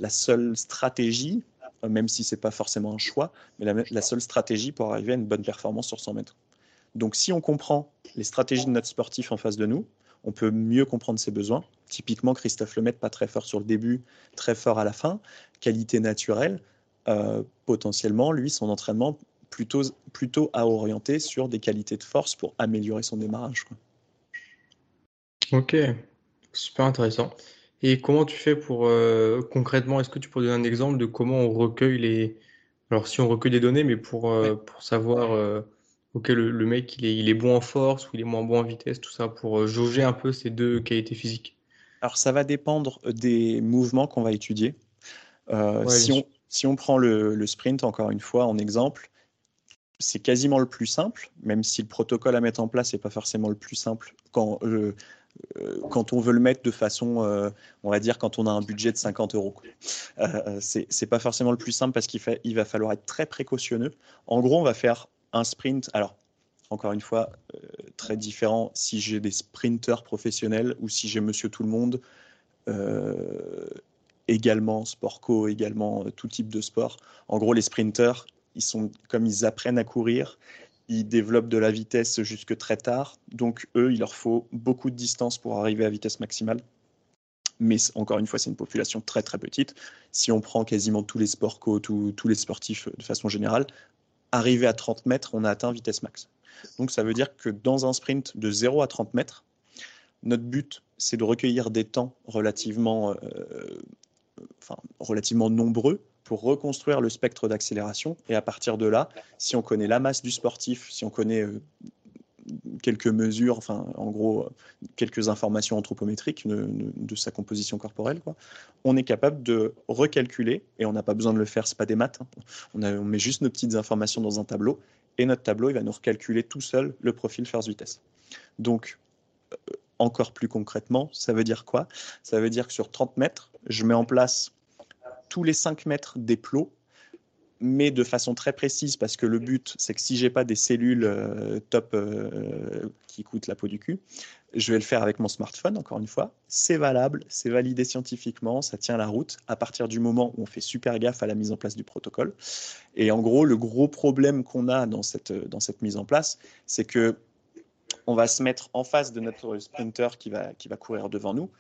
la seule stratégie, même si c'est pas forcément un choix, mais la, la seule stratégie pour arriver à une bonne performance sur 100 mètres. Donc, si on comprend les stratégies de notre sportif en face de nous, on peut mieux comprendre ses besoins. Typiquement, Christophe Lemaitre, pas très fort sur le début, très fort à la fin. Qualité naturelle, euh, potentiellement, lui, son entraînement plutôt, plutôt à orienter sur des qualités de force pour améliorer son démarrage. Ok, super intéressant. Et comment tu fais pour euh, concrètement, est-ce que tu pourrais donner un exemple de comment on recueille les. Alors, si on recueille des données, mais pour, euh, pour savoir ok, le, mec, il est, il est bon en force ou il est moins bon en vitesse, tout ça, pour euh, jauger un peu ces deux qualités physiques Alors, ça va dépendre des mouvements qu'on va étudier. Euh, si, on, si, on, prend le, sprint, encore une fois, en exemple, c'est quasiment le plus simple, même si le protocole à mettre en place n'est pas forcément le plus simple quand, euh, quand on veut le mettre de façon, on va dire, quand on a un budget de 50 euros. Euh, c'est pas forcément le plus simple parce qu'il il va falloir être très précautionneux. En gros, on va faire un sprint, alors encore une fois, euh, très différent si j'ai des sprinteurs professionnels ou si j'ai monsieur tout le monde, euh, également sport co, également euh, tout type de sport. En gros, les sprinteurs, ils sont comme ils apprennent à courir, ils développent de la vitesse jusque très tard. Donc eux, il leur faut beaucoup de distance pour arriver à vitesse maximale. Mais encore une fois, c'est une population très très petite. Si on prend quasiment tous les sports co, tous les sportifs de façon générale, arrivé à 30 mètres, on a atteint vitesse max. Donc ça veut dire que dans un sprint de 0 à 30 mètres, notre but, c'est de recueillir des temps relativement, euh, relativement nombreux pour reconstruire le spectre d'accélération. Et à partir de là, si on connaît la masse du sportif, si on connaît euh, quelques mesures, enfin, en gros, quelques informations anthropométriques de, sa composition corporelle, quoi, on est capable de recalculer, et on n'a pas besoin de le faire, c'est pas des maths, hein. on, met juste nos petites informations dans un tableau, et notre tableau, il va nous recalculer tout seul le profil force vitesse. Donc, euh, encore plus concrètement, ça veut dire quoi? Ça veut dire que sur 30 mètres, je mets en place tous les 5 mètres des plots mais de façon très précise, parce que le but, c'est que si j'ai pas des cellules euh, top euh, qui coûtent la peau du cul, je vais le faire avec mon smartphone, encore une fois. C'est valable, c'est validé scientifiquement, ça tient la route à partir du moment où on fait super gaffe à la mise en place du protocole. Et en gros, le gros problème qu'on a dans cette, dans cette mise en place, c'est que on va se mettre en face de notre sprinter qui va, qui va courir devant nous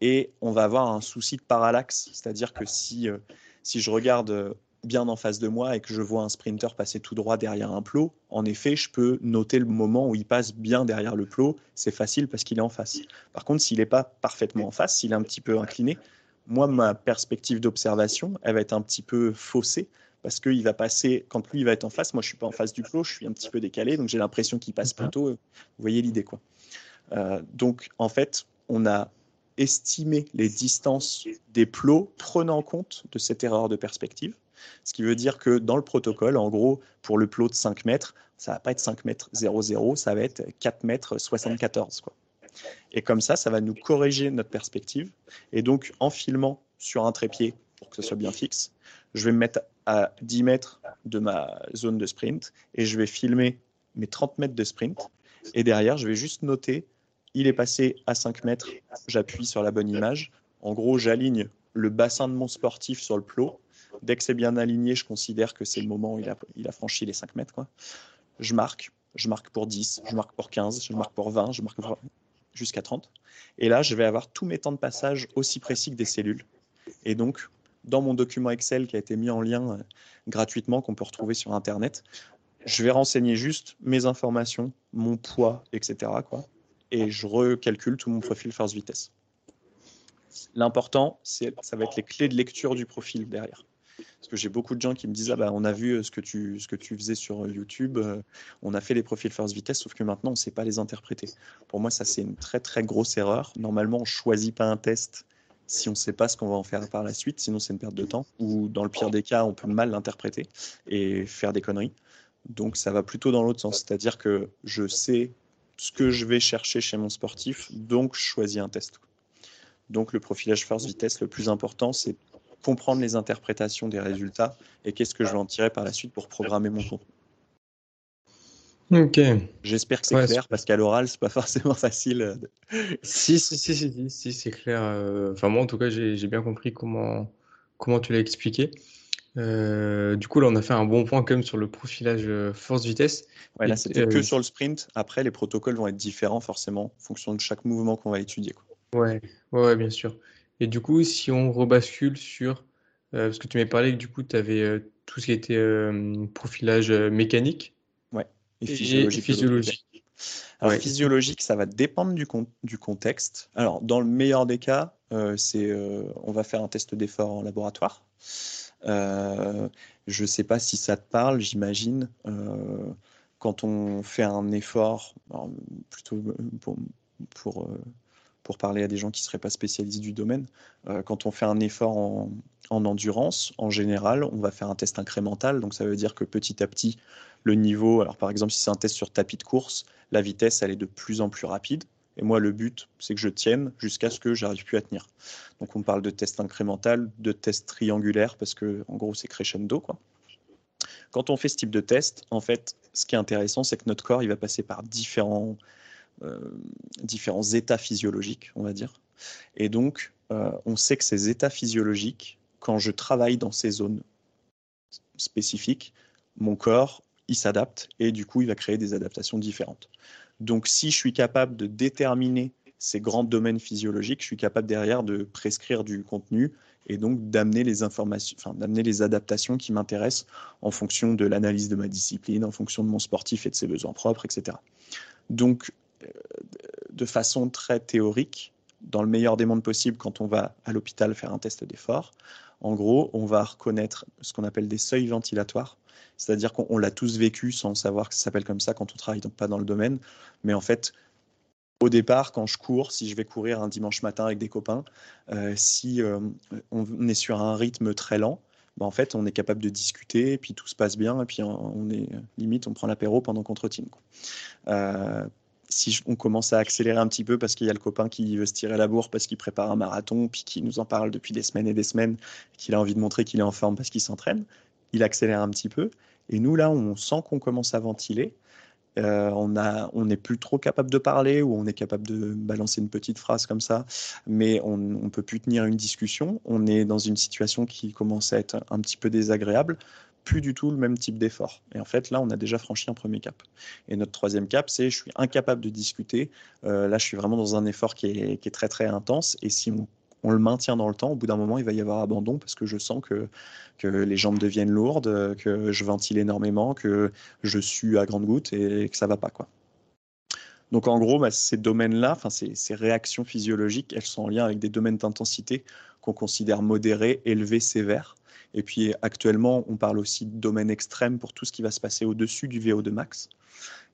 et on va avoir un souci de parallaxe. C'est-à-dire que si, euh, si je regarde bien en face de moi et que je vois un sprinter passer tout droit derrière un plot, en effet, je peux noter le moment où il passe bien derrière le plot. C'est facile parce qu'il est en face. Par contre, s'il n'est pas parfaitement en face, s'il est un petit peu incliné, moi, ma perspective d'observation, elle va être un petit peu faussée parce qu'il va passer, quand lui il va être en face, moi je suis pas en face du plot, je suis un petit peu décalé, donc j'ai l'impression qu'il passe plutôt. Vous voyez l'idée quoi. Euh, donc en fait, on a estimé les distances des plots prenant en compte de cette erreur de perspective. Ce qui veut dire que dans le protocole, en gros, pour le plot de 5 mètres, ça va pas être 5 mètres 00, ça va être 4 mètres 74. Quoi. Et comme ça, ça va nous corriger notre perspective. Et donc, en filmant sur un trépied, pour que ce soit bien fixe, je vais me mettre à 10 mètres de ma zone de sprint et je vais filmer mes 30 mètres de sprint. Et derrière, je vais juste noter, il est passé à 5 mètres, j'appuie sur la bonne image. En gros, j'aligne le bassin de mon sportif sur le plot Dès que c'est bien aligné, je considère que c'est le moment où il a, franchi les 5 mètres. Je marque, je marque pour 10, je marque pour 15, je marque pour 20, je marque jusqu'à 30. Et là, je vais avoir tous mes temps de passage aussi précis que des cellules. Et donc, dans mon document Excel qui a été mis en lien euh, gratuitement, qu'on peut retrouver sur Internet, je vais renseigner juste mes informations, mon poids, etc. Et je recalcule tout mon profil force-vitesse. L'important, ça va être les clés de lecture du profil derrière. Parce que j'ai beaucoup de gens qui me disent ah bah, on a vu euh, ce que tu, ce que tu faisais sur euh, YouTube, euh, on a fait les profils force vitesse, sauf que maintenant on ne sait pas les interpréter. Pour moi, ça c'est une très très grosse erreur. Normalement, on choisit pas un test si on ne sait pas ce qu'on va en faire par la suite, sinon c'est une perte de temps. Ou dans le pire des cas, on peut mal l'interpréter et faire des conneries. Donc ça va plutôt dans l'autre sens, c'est-à-dire que je sais ce que je vais chercher chez mon sportif, donc je choisis un test. Donc le profilage force vitesse, le plus important, c'est comprendre les interprétations des résultats et qu'est-ce que je vais en tirer par la suite pour programmer mon contenu. Ok. J'espère que c'est clair parce qu'à l'oral, c'est pas forcément facile. Si, si, si, si, si, c'est clair. Euh, enfin, moi, en tout cas, j'ai bien compris comment, comment tu l'as expliqué. Euh, du coup, là, on a fait un bon point quand même sur le profilage euh, force-vitesse. Ouais, là, c'était que sur le sprint. Après, les protocoles vont être différents forcément en fonction de chaque mouvement qu'on va étudier. Quoi. Ouais, ouais, bien sûr. Et du coup, si on rebascule sur, parce que tu m'avais parlé que du coup, tu avais tout ce qui était profilage mécanique. Ouais, et physiologique. Alors, physiologique, ça va dépendre du, du, contexte. Alors, dans le meilleur des cas, euh, c'est, euh, on va faire un test d'effort en laboratoire. Euh, je ne sais pas si ça te parle, j'imagine. quand on fait un effort, plutôt pour, pour, pour, parler à des gens qui ne seraient pas spécialisés du domaine, quand on fait un effort en, en endurance, en général, on va faire un test incrémental. Donc, ça veut dire que petit à petit, le niveau, alors par exemple, si c'est un test sur tapis de course, la vitesse, elle est de plus en plus rapide. Et moi, le but, c'est que je tienne jusqu'à ce que j'arrive plus à tenir. Donc, on parle de test incrémental, de test triangulaire, parce que, en gros, c'est crescendo, quoi. Quand on fait ce type de test, en fait, ce qui est intéressant, c'est que notre corps, il va passer par différents, euh, différents états physiologiques, on va dire. Et donc, euh, on sait que ces états physiologiques, quand je travaille dans ces zones spécifiques, mon corps il s'adapte et du coup, il va créer des adaptations différentes. Donc, si je suis capable de déterminer ces grands domaines physiologiques, je suis capable derrière de prescrire du contenu et donc d'amener les informations, enfin, d'amener les adaptations qui m'intéressent en fonction de l'analyse de ma discipline, en fonction de mon sportif et de ses besoins propres, etc. Donc, euh, de façon très théorique, dans le meilleur des mondes possibles, quand on va à l'hôpital faire un test d'effort, en gros, on va reconnaître ce qu'on appelle des seuils ventilatoires. C'est-à-dire qu'on l'a tous vécu sans savoir que ça s'appelle comme ça quand on travaille pas dans le domaine. Mais en fait, au départ, quand je cours, si je vais courir un dimanche matin avec des copains, euh, si euh, on est sur un rythme très lent, bah, en fait, on est capable de discuter, et puis tout se passe bien, et puis on est limite, on prend l'apéro pendant qu'on trottine. Si on commence à accélérer un petit peu parce qu'il y a le copain qui veut se tirer la bourre parce qu'il prépare un marathon, puis qui nous en parle depuis des semaines et des semaines, qu'il a envie de montrer qu'il est en forme parce qu'il s'entraîne, il accélère un petit peu. Et nous, là, on sent qu'on commence à ventiler. Euh, on a, on n'est plus trop capable de parler ou on est capable de balancer une petite phrase comme ça, mais on ne peut plus tenir une discussion. On est dans une situation qui commence à être un petit peu désagréable plus du tout le même type d'effort. Et en fait, là, on a déjà franchi un premier cap. Et notre troisième cap, c'est je suis incapable de discuter. Euh, là, je suis vraiment dans un effort qui est, très, très intense. Et si on, le maintient dans le temps, au bout d'un moment, il va y avoir abandon parce que je sens que, que les jambes deviennent lourdes, que je ventile énormément, que je sue à grande goutte et que ça va pas. quoi. Donc en gros, bah, ces domaines-là, ces, ces, réactions physiologiques, elles sont en lien avec des domaines d'intensité qu'on considère modérés, élevés, sévères. Et puis actuellement, on parle aussi de domaine extrême pour tout ce qui va se passer au-dessus du VO2 max.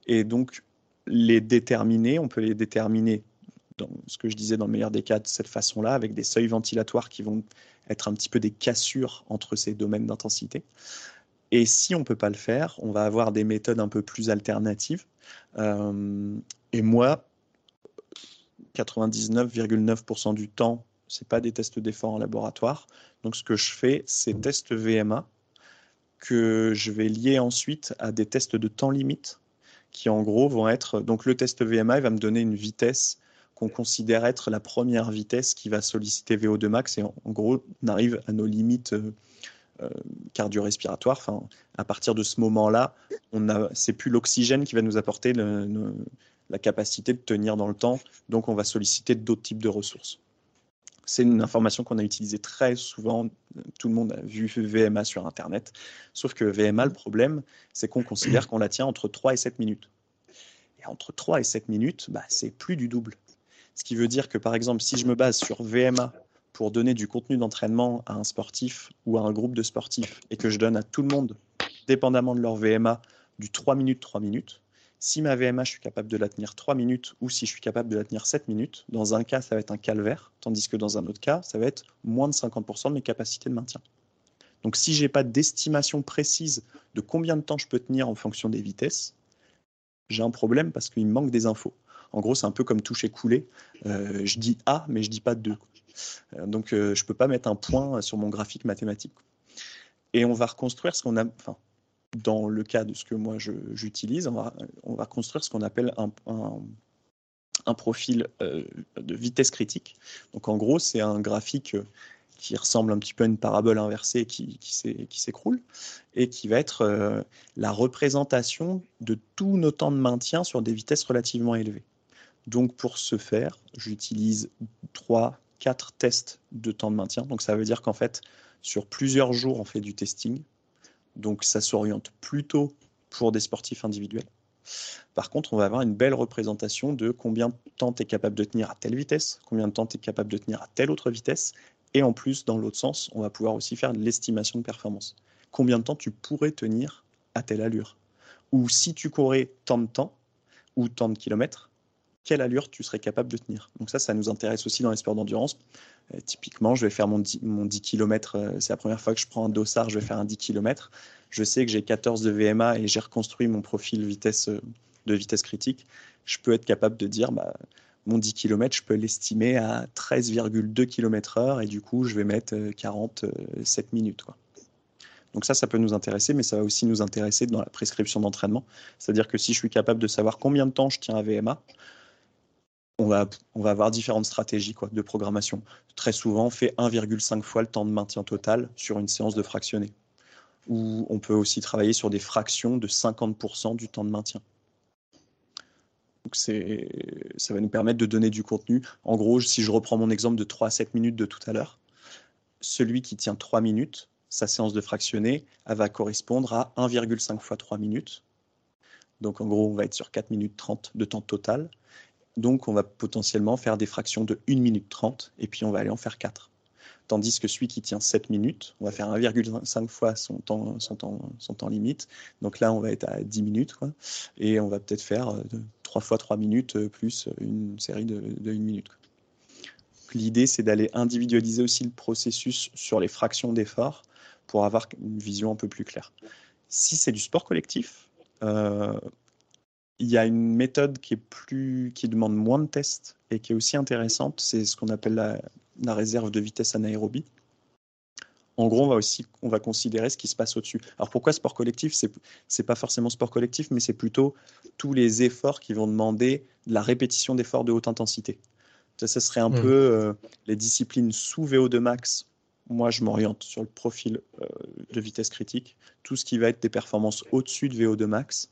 Et donc, les déterminer, on peut les déterminer dans ce que je disais dans le meilleur des cas de cette façon-là, avec des seuils ventilatoires qui vont être un petit peu des cassures entre ces domaines d'intensité. Et si on ne peut pas le faire, on va avoir des méthodes un peu plus alternatives. Euh, et moi, 99,9% du temps, ce pas des tests d'effort en laboratoire. Donc ce que je fais, c'est tests VMA que je vais lier ensuite à des tests de temps limite qui en gros vont être donc le test VMA il va me donner une vitesse qu'on considère être la première vitesse qui va solliciter VO2 max et en, gros on arrive à nos limites euh, euh, cardio-respiratoires. Enfin, à partir de ce moment-là, on a c'est plus l'oxygène qui va nous apporter la capacité de tenir dans le temps, donc on va solliciter d'autres types de ressources. C'est une information qu'on a utilisée très souvent. Tout le monde a vu VMA sur Internet. Sauf que VMA, le problème, c'est qu'on considère qu'on la tient entre 3 et 7 minutes. Et entre 3 et 7 minutes, bah, c'est plus du double. Ce qui veut dire que, par exemple, si je me base sur VMA pour donner du contenu d'entraînement à un sportif ou à un groupe de sportifs et que je donne à tout le monde, dépendamment de leur VMA, du 3 minutes, 3 minutes, si ma VMA, je suis capable de la tenir 3 minutes ou si je suis capable de la tenir 7 minutes, dans un cas, ça va être un calvaire, tandis que dans un autre cas, ça va être moins de 50% de mes capacités de maintien. Donc si je n'ai pas d'estimation précise de combien de temps je peux tenir en fonction des vitesses, j'ai un problème parce qu'il me manque des infos. En gros, c'est un peu comme toucher couler. Euh, je dis A, mais je dis pas 2. Euh, donc, je ne peux pas mettre un point sur mon graphique mathématique. Et on va reconstruire ce qu'on a. dans le cas de ce que moi j'utilise, on va, on va construire ce qu'on appelle un, profil de vitesse critique. Donc, en gros, c'est un graphique qui ressemble un petit peu à une parabole inversée qui, s'écroule, et qui va être euh, la représentation de tous nos temps de maintien sur des vitesses relativement élevées. Donc pour ce faire, j'utilise trois, quatre tests de temps de maintien. Donc ça veut dire qu'en fait, sur plusieurs jours, on fait du testing. Donc ça s'oriente plutôt pour des sportifs individuels. Par contre, on va avoir une belle représentation de combien de temps tu es capable de tenir à telle vitesse, combien de temps tu es capable de tenir à telle autre vitesse, et en plus, dans l'autre sens, on va pouvoir aussi faire de l'estimation de performance. Combien de temps tu pourrais tenir à telle allure Ou si tu courais tant de temps ou tant de kilomètres, quelle allure tu serais capable de tenir Donc ça, ça nous intéresse aussi dans les sports d'endurance. Euh, typiquement, je vais faire mon 10, mon 10 km, euh, c'est la première fois que je prends un dossard, je vais faire un 10 km. Je sais que j'ai 14 de VMA et j'ai reconstruit mon profil euh, de vitesse critique. Je peux être capable de dire, bah, mon 10 km, je peux l'estimer à 13,2 km/h et du coup, je vais mettre 47 euh, minutes. Donc ça, ça peut nous intéresser, mais ça va aussi nous intéresser dans la prescription d'entraînement. C'est-à-dire que si je suis capable de savoir combien de temps je tiens à VMA, on va, avoir différentes stratégies de programmation. Très souvent, on fait 1,5 fois le temps de maintien total sur une séance de fractionné. Ou on peut aussi travailler sur des fractions de 50% du temps de maintien. Ça va nous permettre de donner du contenu. En gros, si je reprends mon exemple de 3 à 7 minutes de tout à l'heure, celui qui tient 3 minutes, sa séance de fractionné, elle va correspondre à 1,5 fois 3 minutes. Donc en gros, on va être sur 4 minutes 30 de temps total. Donc on va potentiellement faire des fractions de 1 minute 30 et puis on va aller en faire 4. Tandis que celui qui tient 7 minutes, on va faire 1,5 fois son temps, son, temps, son temps limite. Donc là, on va être à 10 minutes. Et on va peut-être faire 3 euh, fois 3 minutes euh, plus une série de, de 1 minute. L'idée, c'est d'aller individualiser aussi le processus sur les fractions d'effort pour avoir une vision un peu plus claire. Si c'est du sport collectif, euh, il y a une méthode qui, est plus, qui demande moins de tests et qui est aussi intéressante, c'est ce qu'on appelle la, la réserve de vitesse anaérobie. En gros, on va aussi on va considérer ce qui se passe au-dessus. Alors pourquoi sport collectif? C'est n'est pas forcément sport collectif, mais c'est plutôt tous les efforts qui vont demander de la répétition d'efforts de haute intensité. Ça, serait un hmm. peu euh, les disciplines sous VO2 max. Moi, je m'oriente sur le profil euh, de vitesse critique. Tout ce qui va être des performances au-dessus de VO2 max,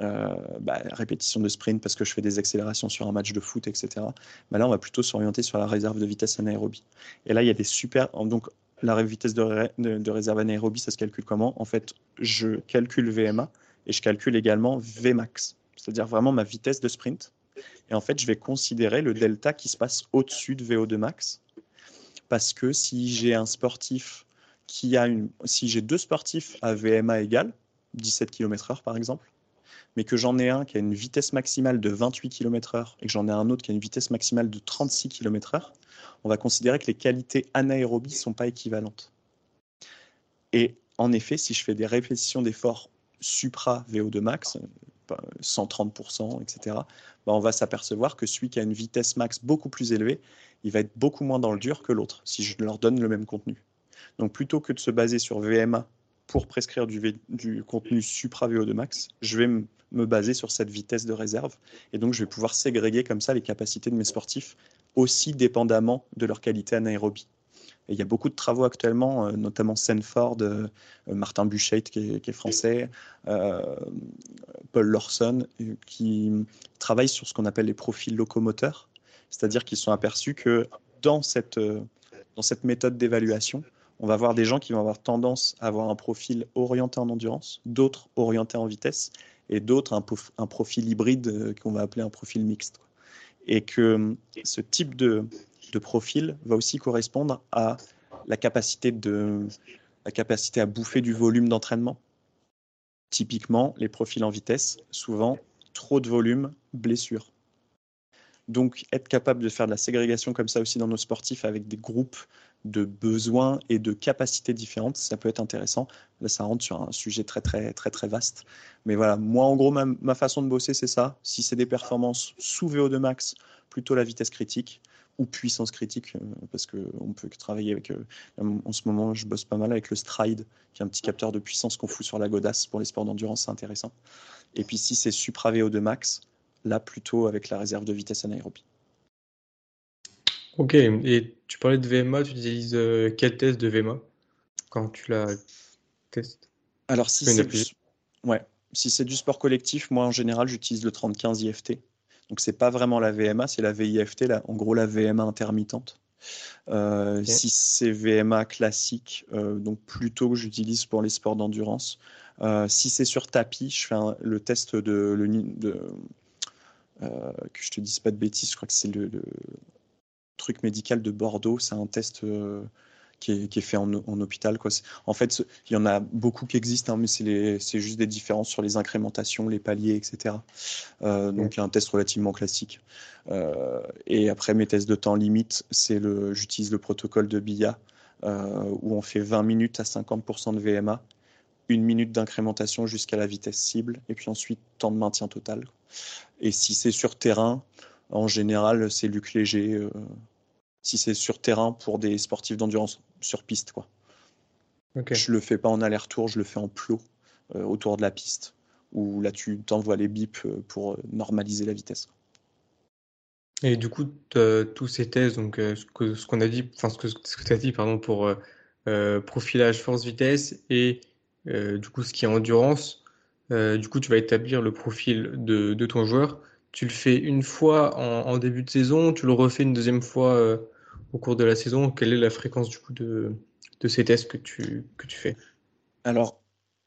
euh, bah, répétition de sprint parce que je fais des accélérations sur un match de foot, etc. Bah là, on va plutôt s'orienter sur la réserve de vitesse anaérobie. Et là, il y a des super. Donc, la vitesse de, de, réserve anaérobie, ça se calcule comment? En fait, je calcule VMA et je calcule également Vmax, c'est-à-dire vraiment ma vitesse de sprint. Et en fait, je vais considérer le delta qui se passe au-dessus de VO2 max. Parce que si j'ai un sportif qui a une. Si j'ai deux sportifs à VMA égale, 17 km/h par exemple, mais que j'en ai un qui a une vitesse maximale de 28 km/h et que j'en ai un autre qui a une vitesse maximale de 36 km/h, on va considérer que les qualités anaérobies ne sont pas équivalentes. Et en effet, si je fais des répétitions d'efforts supra VO2 max, 130%, etc., bah on va s'apercevoir que celui qui a une vitesse max beaucoup plus élevée, il va être beaucoup moins dans le dur que l'autre, si je leur donne le même contenu. Donc plutôt que de se baser sur VMA pour prescrire du, contenu supra VO2 max, je vais me baser sur cette vitesse de réserve. Et donc, je vais pouvoir ségréguer comme ça les capacités de mes sportifs, aussi dépendamment de leur qualité anaérobie. Et il y a beaucoup de travaux actuellement, euh, notamment Senford, euh, Martin Buchet qui est, français, euh, Paul Lawson, qui travaillent sur ce qu'on appelle les profils locomoteurs, c'est-à-dire qu'ils sont aperçus que dans cette, dans cette méthode d'évaluation, on va voir des gens qui vont avoir tendance à avoir un profil orienté en endurance, d'autres orientés en vitesse, et d'autres un, profil hybride euh, qu'on va appeler un profil mixte. Et que euh, ce type de, profil va aussi correspondre à la capacité, la capacité à bouffer du volume d'entraînement. Typiquement, les profils en vitesse, souvent trop de volume, blessure. Donc, être capable de faire de la ségrégation comme ça aussi dans nos sportifs avec des groupes de besoins et de capacités différentes, ça peut être intéressant. Là, ça rentre sur un sujet très, très, très, très vaste. Mais voilà, moi, en gros, ma, façon de bosser, c'est ça. Si c'est des performances sous VO2 max, plutôt la vitesse critique ou puissance critique, euh, parce qu'on peut travailler avec. Euh, en ce moment, je bosse pas mal avec le Stride, qui est un petit capteur de puissance qu'on fout sur la godasse pour les sports d'endurance, c'est intéressant. Et puis si c'est supra VO2 max, là plutôt avec la réserve de vitesse anaérobie. Ok, et tu parlais de VMA, tu utilises euh, quel test de VMA quand tu la testes? Alors si c'est du... Ouais. si c'est du sport collectif, moi en général j'utilise le 3015 IFT. Donc c'est pas vraiment la VMA, c'est la VIFT, là, en gros la VMA intermittente. Euh, si c'est VMA classique, euh, donc plutôt j'utilise pour les sports d'endurance. si c'est sur tapis, je fais le test de, le, de que je te dise pas de bêtises, je crois que c'est le, truc médical de Bordeaux. C'est un test euh, qui, est, fait en, hôpital. Quoi. En fait, il y en a beaucoup qui existent, hein, mais c'est juste des différences sur les incrémentations, les paliers, etc. Euh, donc, il y a un test relativement classique. Euh, et après, mes tests de temps limite, c'est le, j'utilise le protocole de BIA, où on fait 20 minutes à 50% de VMA une minute d'incrémentation jusqu'à la vitesse cible, et puis ensuite temps de maintien total. Et si c'est sur terrain, en général, c'est Luc Léger. Euh, si c'est sur terrain pour des sportifs d'endurance, sur piste. Quoi. Je le fais pas en aller-retour, je le fais en plot euh, autour de la piste, où là tu t'envoies les bips euh, pour normaliser la vitesse. Et du coup, tous ces tests, donc ce qu'on a dit, enfin ce que, tu as dit, pardon, pour profilage force-vitesse et du coup ce qui est endurance, du coup tu vas établir le profil de ton joueur tu le fais une fois en, début de saison, tu le refais une deuxième fois euh, au cours de la saison. Quelle est la fréquence de, ces tests que tu, fais? Alors,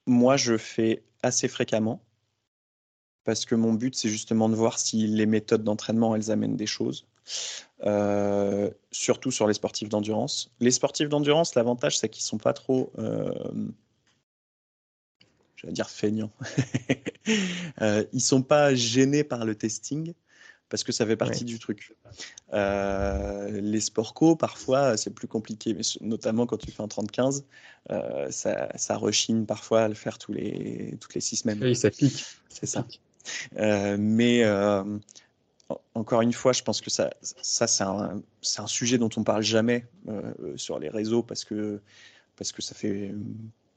moi, je fais assez fréquemment parce que mon but, c'est justement de voir si les méthodes d'entraînement, elles amènent des choses. Euh, surtout sur les sportifs d'endurance. Les sportifs d'endurance, l'avantage, c'est qu'ils sont pas trop euh, je vais dire feignants. euh, ils sont pas gênés par le testing parce que ça fait partie du truc. Euh, les sport co, parfois, c'est plus compliqué, mais notamment quand tu fais un 30-15, euh, ça, ça, rechigne parfois à le faire tous les, toutes les six semaines. Oui, ça pique. C'est ça. Euh, mais encore une fois, je pense que ça, ça c'est un, un, sujet dont on parle jamais sur les réseaux parce que, parce que ça fait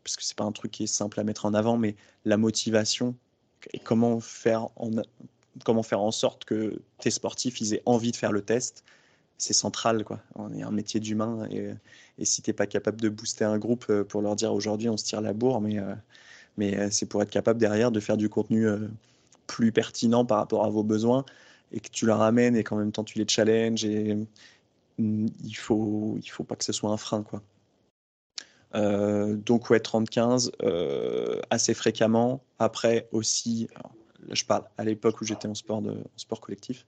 parce que c'est pas un truc qui est simple à mettre en avant, mais la motivation et comment faire en, comment faire en sorte que tes sportifs ils aient envie de faire le test, c'est central. Quoi. On est un métier d'humain et, et si tu n'es pas capable de booster un groupe euh, pour leur dire aujourd'hui on se tire la bourre, mais, euh, mais euh, c'est pour être capable derrière de faire du contenu plus pertinent par rapport à vos besoins et que tu leur amènes et qu'en même temps tu les challenges et mm, il faut, il faut pas que ce soit un frein. Quoi. Euh, donc ouais, 30-15 euh, assez fréquemment. Après aussi, je parle à l'époque où j'étais en sport, de, sport collectif,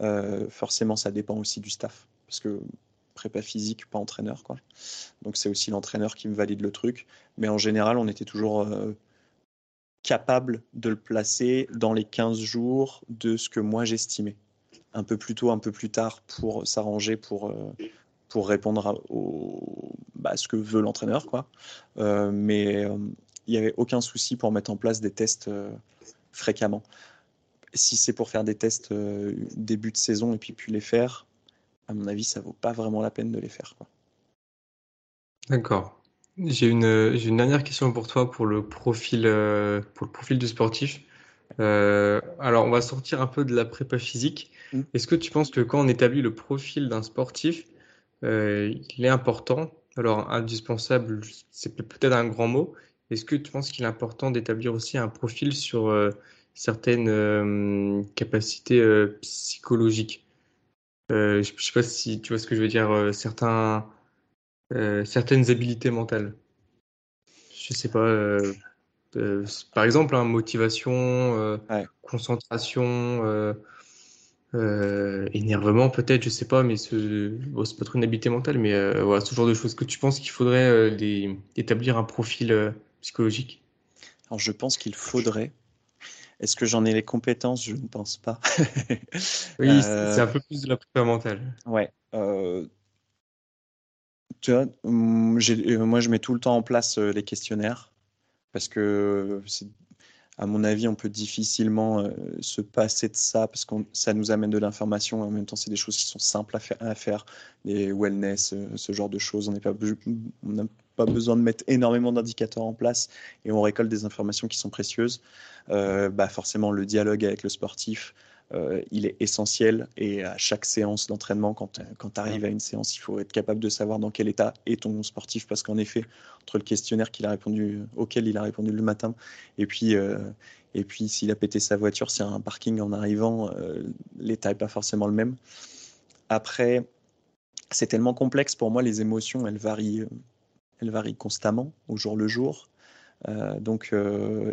euh, forcément ça dépend aussi du staff. Parce que prépa physique, pas entraîneur. Quoi. Donc c'est aussi l'entraîneur qui me valide le truc. Mais en général, on était toujours capable de le placer dans les 15 jours de ce que moi j'estimais. Un peu plus tôt, un peu plus tard pour s'arranger pour, pour répondre à, au, bah, ce que veut l'entraîneur. quoi. Euh, mais euh, il n'y avait aucun souci pour mettre en place des tests euh, fréquemment. Si c'est pour faire des tests début de saison et puis puis les faire, à mon avis, ça vaut pas vraiment la peine de les faire. D'accord. J'ai une, une, dernière question pour toi pour le profil, pour le profil du sportif. alors, on va sortir un peu de la prépa physique. Mmh. Est-ce que tu penses que quand on établit le profil d'un sportif, euh, il est important. Alors, indispensable, c'est peut-être un grand mot. Est-ce que tu penses qu'il est important d'établir aussi un profil sur euh, certaines euh, capacités psychologiques? Je ne sais pas si tu vois ce que je veux dire, certains, certaines habiletés mentales. Je ne sais pas. par exemple, hein, motivation, concentration, euh, énervement peut-être, je sais pas, mais ce, bon, c'est pas trop une habitude mentale, mais euh, voilà, ce genre de choses. Que tu penses qu'il faudrait euh, établir un profil euh, psychologique? Alors je pense qu'il faudrait. Est-ce que j'en ai les compétences? Je ne pense pas. oui, c'est un peu plus de la prépa mentale. Ouais. tu vois, hum, moi, je mets tout le temps en place les questionnaires parce que à mon avis, on peut difficilement se passer de ça parce que ça nous amène de l'information. En même temps, c'est des choses qui sont simples à faire, à les wellness, ce genre de choses. On n'a pas, besoin de mettre énormément d'indicateurs en place et on récolte des informations qui sont précieuses. bah forcément, le dialogue avec le sportif, euh, il est essentiel. Et à chaque séance d'entraînement, quand, quand tu arrives à une séance, il faut être capable de savoir dans quel état est ton sportif, parce qu'en effet, entre le questionnaire qu'il a répondu, auquel il a répondu le matin, et puis, euh, s'il a pété sa voiture, s'il y a un parking en arrivant, euh, l'état n'est pas forcément le même. Après, c'est tellement complexe pour moi, les émotions, elles varient, elles varient constamment au jour le jour. donc,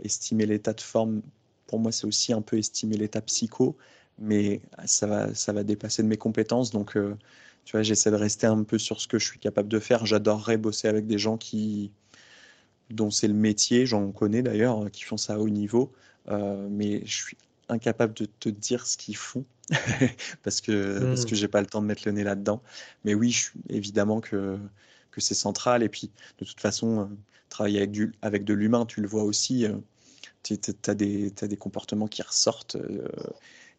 estimer l'état de forme pour moi, c'est aussi un peu estimer l'état psycho, mais ça va, ça va dépasser de mes compétences. Donc, euh, tu vois, j'essaie de rester un peu sur ce que je suis capable de faire. J'adorerais bosser avec des gens qui, dont c'est le métier, j'en connais d'ailleurs, qui font ça à haut niveau, euh, mais je suis incapable de te dire ce qu'ils font parce que parce que j'ai pas le temps de mettre le nez là-dedans. Mais oui, je, évidemment que que c'est central. Et puis, de toute façon, euh, travailler avec du avec de l'humain, tu le vois aussi tu as, des comportements qui ressortent. Euh,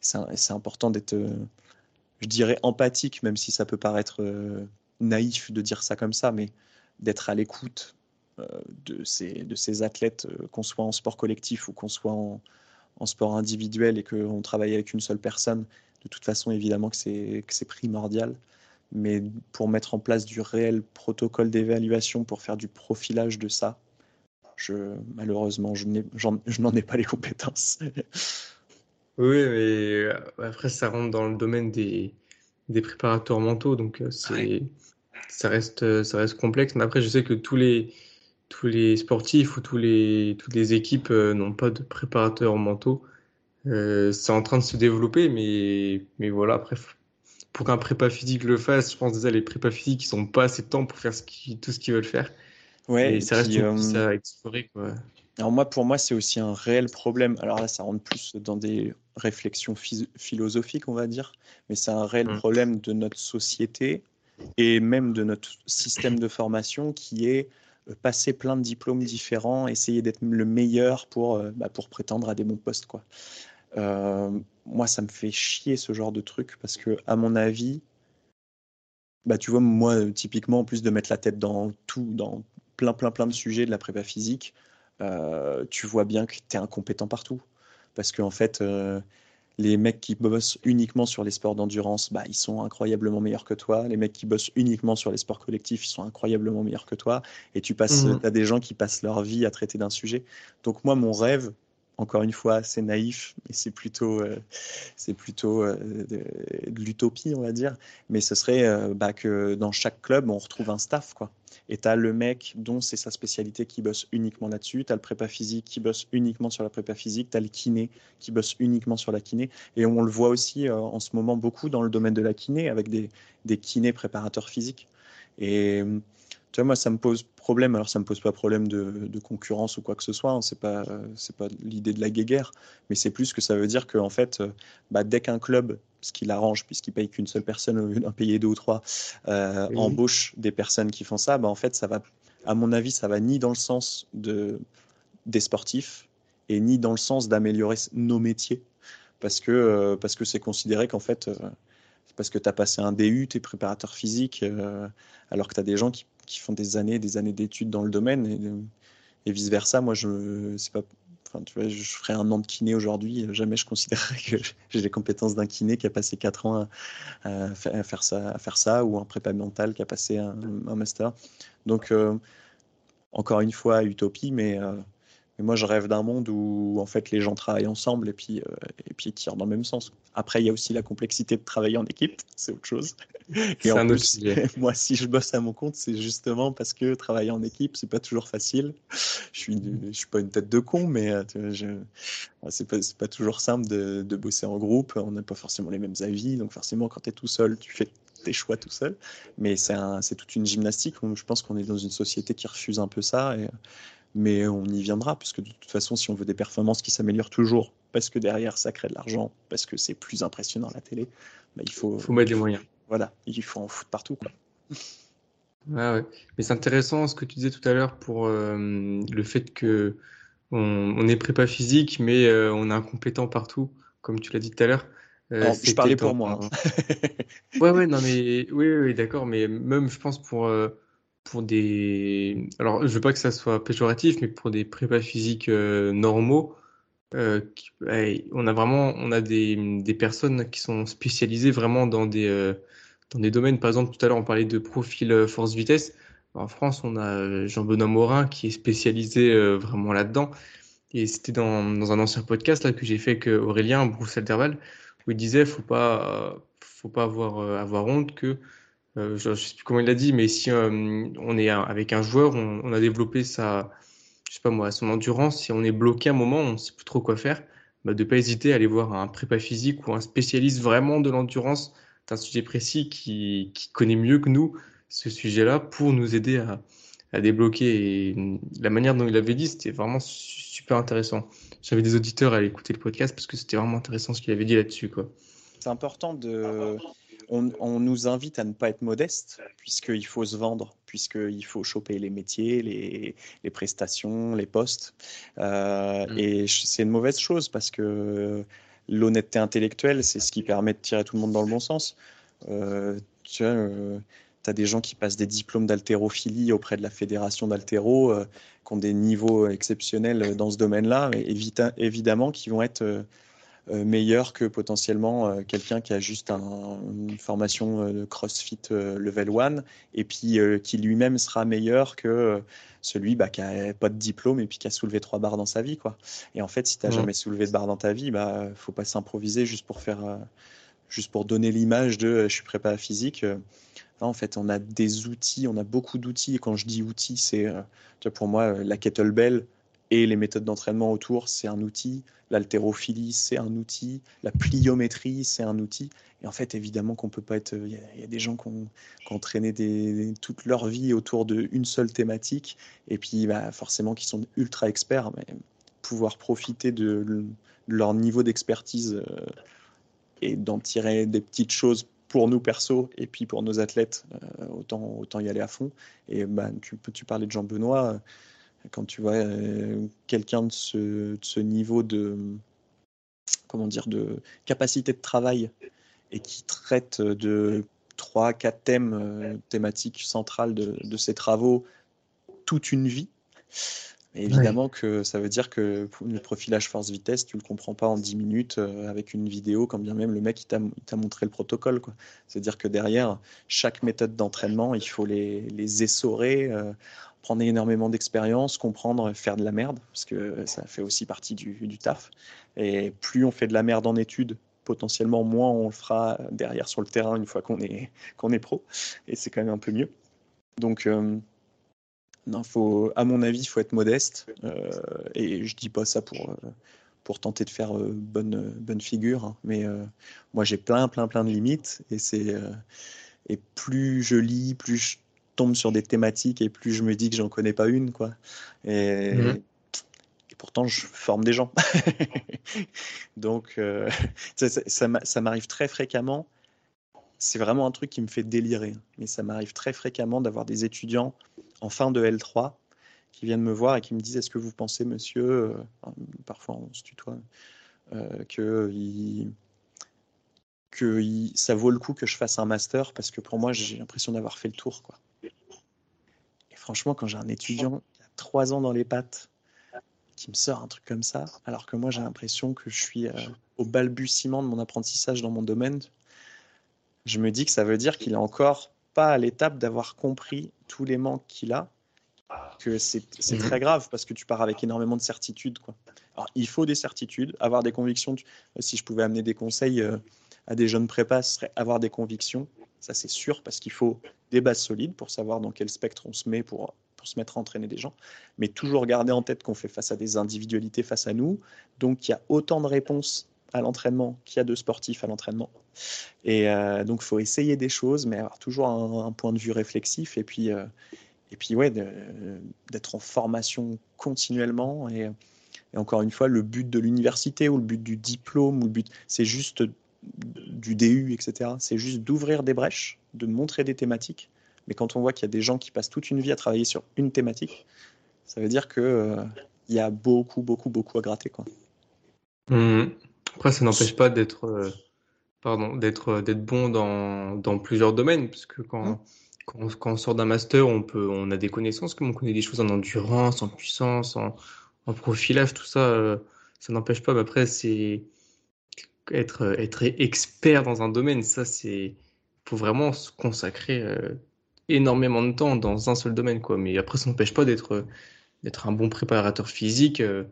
c'est important d'être, euh, je dirais, empathique, même si ça peut paraître euh, naïf de dire ça comme ça, mais d'être à l'écoute de ces, de ces athlètes, qu'on soit en sport collectif ou qu'on soit en, sport individuel et qu'on travaille avec une seule personne, de toute façon, évidemment que c'est primordial. Mais pour mettre en place du réel protocole d'évaluation, pour faire du profilage de ça, je, malheureusement, je n'en ai, pas les compétences. oui, mais euh, après, ça rentre dans le domaine des, des préparateurs mentaux, donc euh, ça, reste, ça reste complexe. Mais après, je sais que tous les, tous les sportifs ou tous les, toutes les équipes euh, n'ont pas de préparateurs mentaux. c'est en train de se développer, mais, mais voilà, après, pour qu'un prépa physique le fasse, je pense déjà les prépas physiques, ils n'ont pas assez de temps pour faire ce tout ce qu'ils veulent faire. Ouais, et ça reste euh, à explorer. Quoi. Alors moi, pour moi, c'est aussi un réel problème. Alors là, ça rentre plus dans des réflexions philosophiques, on va dire, mais c'est un réel mmh. problème de notre société et même de notre système de formation qui est euh, passer plein de diplômes différents, essayer d'être le meilleur pour, euh, bah, pour prétendre à des bons postes. Quoi. moi, ça me fait chier ce genre de truc parce que, à mon avis, bah, tu vois, moi, typiquement, en plus de mettre la tête dans tout, dans plein, plein, plein de sujets de la prépa physique, euh, tu vois bien que tu es incompétent partout. Parce qu'en en fait, euh, les mecs qui bossent uniquement sur les sports d'endurance, bah, ils sont incroyablement meilleurs que toi. Les mecs qui bossent uniquement sur les sports collectifs, ils sont incroyablement meilleurs que toi. Et tu passes, mmh. as des gens qui passent leur vie à traiter d'un sujet. Donc moi, mon rêve, encore une fois, c'est naïf, mais c'est plutôt, euh, c'est plutôt euh, de, l'utopie, on va dire. Mais ce serait euh, bah, que dans chaque club, on retrouve un staff. Quoi. Et tu as le mec dont c'est sa spécialité qui bosse uniquement là-dessus. Tu as le prépa physique qui bosse uniquement sur la prépa physique. Tu as le kiné qui bosse uniquement sur la kiné. Et on le voit aussi en ce moment beaucoup dans le domaine de la kiné avec des, des kinés préparateurs physiques. Et tu vois, moi, ça me pose problème. Alors, ça me pose pas problème de, concurrence ou quoi que ce soit. Hein. C'est pas, c'est pas l'idée de la guéguerre, mais c'est plus que ça veut dire qu'en fait, euh, bah, dès qu'un club, ce qui l'arrange, puisqu'il paye qu'une seule personne au lieu d'en payer deux ou trois, euh, embauche des personnes qui font ça, bah, en fait, ça va, à mon avis, ça va ni dans le sens de, des sportifs et ni dans le sens d'améliorer nos métiers, parce que, euh, parce que c'est considéré qu'en fait, parce que tu as passé un DU, tu es préparateur physique, alors que tu as des gens qui qui font des années, des années d'études dans le domaine et, vice versa. Moi, je c'est pas, enfin, tu vois, je ferais un an de kiné aujourd'hui. Jamais je considérerais que j'ai les compétences d'un kiné qui a passé quatre ans à, faire ça, à faire ça, ou un prépa mental qui a passé un, master. Donc, euh, encore une fois, utopie, mais euh, mais moi, je rêve d'un monde où en fait les gens travaillent ensemble et puis, euh, et puis tirent dans le même sens. Après, il y a aussi la complexité de travailler en équipe, c'est autre chose. Et en plus, moi, si je bosse à mon compte, c'est justement parce que travailler en équipe, c'est pas toujours facile. Je suis, je suis pas une tête de con, mais euh, c'est pas, pas toujours simple de, de bosser en groupe. On n'a pas forcément les mêmes avis, donc forcément, quand tu es tout seul, tu fais tes choix tout seul. Mais c'est toute une gymnastique. Je pense qu'on est dans une société qui refuse un peu ça. Et, mais on y viendra, puisque de toute façon, si on veut des performances qui s'améliorent toujours, parce que derrière, ça crée de l'argent, parce que c'est plus impressionnant la télé, bah, il faut, faut mettre les moyens. Voilà, il faut en foutre partout. Quoi. Ah ouais. Mais c'est intéressant ce que tu disais tout à l'heure pour euh, le fait que on, est prépa physique, mais euh, on est incompétent partout, comme tu l'as dit tout à l'heure. Euh, je parlais pour moi. Hein. ouais, ouais, non, mais oui, oui, d'accord, mais même, je pense pour pour des, alors je veux pas que ça soit péjoratif, mais pour des prépas physiques normaux, on a vraiment, on a des, des personnes qui sont spécialisées vraiment dans des dans des domaines, par exemple, tout à l'heure, on parlait de profil euh, force-vitesse. En France, on a euh, Jean-Benoît Morin qui est spécialisé euh, vraiment là-dedans. Et c'était dans, dans, un ancien podcast là, que j'ai fait avec Aurélien Bruce Alterval, où il disait faut pas, faut pas avoir, avoir honte que, je ne sais plus comment il l'a dit, mais si on est avec un joueur, on, a développé sa, je sais pas moi, son endurance, si on est bloqué un moment, on ne sait plus trop quoi faire, bah, de ne pas hésiter à aller voir un prépa physique ou un spécialiste vraiment de l'endurance un sujet précis qui, connaît mieux que nous ce sujet-là pour nous aider à, débloquer. Et la manière dont il avait dit, c'était vraiment super intéressant. J'avais des auditeurs à aller écouter le podcast parce que c'était vraiment intéressant ce qu'il avait dit là-dessus. C'est important de. On, nous invite à ne pas être modeste, puisqu'il faut se vendre, puisqu'il faut choper les métiers, les, prestations, les postes. Euh, mm. Et c'est une mauvaise chose parce que l'honnêteté intellectuelle, c'est ce qui permet de tirer tout le monde dans le bon sens. Euh, tu vois, euh, as des gens qui passent des diplômes d'haltérophilie auprès de la fédération d'haltéro, euh, qui ont des niveaux exceptionnels dans ce domaine-là, et évidemment qui vont être meilleurs que potentiellement quelqu'un qui a juste une formation de CrossFit level 1 et puis qui lui-même sera meilleur que celui bah, qui n'a pas de diplôme et puis qui a soulevé trois barres dans sa vie. Quoi. Et en fait, si tu n'as jamais soulevé de barre dans ta vie, bah faut pas s'improviser juste pour faire, euh, juste pour donner l'image de euh, je suis prépa physique. Euh. en fait, on a des outils, on a beaucoup d'outils. Et quand je dis outils, c'est pour moi la kettlebell et les méthodes d'entraînement autour, c'est un outil. L'haltérophilie, c'est un outil. La pliométrie, c'est un outil. Et en fait, évidemment qu'on peut pas être. Il y, a des gens qui ont, entraîné des, toute leur vie autour d'une seule thématique, et puis bah, forcément qui sont ultra experts, mais pouvoir profiter de, leur niveau d'expertise euh, et d'en tirer des petites choses pour nous perso et puis pour nos athlètes, euh, autant, autant y aller à fond. Et bah, tu, tu parlais de Jean-Benoît quand tu vois euh, quelqu'un de ce, de ce, niveau de comment dire de capacité de travail et qui traite de trois, quatre thèmes euh, thématiques centrales de, de, ses travaux toute une vie. évidemment que ça veut dire que le profilage force-vitesse, tu le comprends pas en 10 minutes euh, avec une vidéo, quand bien même le mec il t'a montré le protocole. C'est-à-dire que derrière, chaque méthode d'entraînement, il faut les, les essorer prendre énormément d'expérience, comprendre, faire de la merde, parce que ça fait aussi partie du, taf. Et plus on fait de la merde en études, potentiellement moins on le fera derrière sur le terrain une fois qu'on est, qu'on est pro. Et c'est quand même un peu mieux. Donc, euh, non, faut, à mon avis, il faut être modeste. Euh, et je dis pas ça pour, euh, pour tenter de faire bonne, bonne figure. Hein. mais moi, j'ai plein, plein, plein de limites. Et, c'est, et plus je lis, plus je tombe sur des thématiques et plus je me dis que j'en connais pas une, quoi. Et, mhm. pourtant, je forme des gens. Donc, euh, ça, ça, m'arrive très fréquemment. C'est vraiment un truc qui me fait délirer. Mais ça m'arrive très fréquemment d'avoir des étudiants en fin de L3 qui viennent me voir et qui me disent Est-ce que vous pensez, monsieur, euh, parfois on se tutoie, euh, que que ça vaut le coup que je fasse un master parce que pour moi j'ai l'impression d'avoir fait le tour quoi franchement, quand j'ai un étudiant qui a trois ans dans les pattes, qui me sort un truc comme ça, alors que moi j'ai l'impression que je suis euh, au balbutiement de mon apprentissage dans mon domaine, je me dis que ça veut dire qu'il est encore pas à l'étape d'avoir compris tous les manques qu'il a, que c'est mhm. très grave parce que tu pars avec énormément de certitudes. Quoi. Alors, il faut des certitudes, avoir des convictions. Si je pouvais amener des conseils euh, à des jeunes prépas, ce serait avoir des convictions. Ça, c'est sûr, parce qu'il faut des bases solides pour savoir dans quel spectre on se met pour, pour se mettre à entraîner des gens. Mais toujours garder en tête qu'on fait face à des individualités face à nous. Donc, il y a autant de réponses à l'entraînement qu'il y a de sportifs à l'entraînement. Et euh, donc, il faut essayer des choses, mais avoir toujours un, point de vue réflexif. Et puis, euh, et puis ouais, d'être en formation continuellement. Et, et, encore une fois, le but de l'université ou le but du diplôme, ou le but, c'est juste du DU, etc. C'est juste d'ouvrir des brèches, de montrer des thématiques, Mais quand on voit qu'il y a des gens qui passent toute une vie à travailler sur une thématique, ça veut dire que il y a beaucoup, beaucoup, beaucoup à gratter. Quoi. Mmh. Après, ça n'empêche pas d'être pardon, d'être d'être bon dans, dans, plusieurs domaines, parce que quand, mmh. quand, quand, on sort d'un master, on peut on a des connaissances, comme on connaît des choses en endurance, en puissance, en, en profilage, tout ça, ça n'empêche pas. Mais après, c'est être, être expert dans un domaine, ça, c'est. faut vraiment se consacrer euh, énormément de temps dans un seul domaine, quoi. Mais après, ça n'empêche pas d'être d'être un bon préparateur physique euh,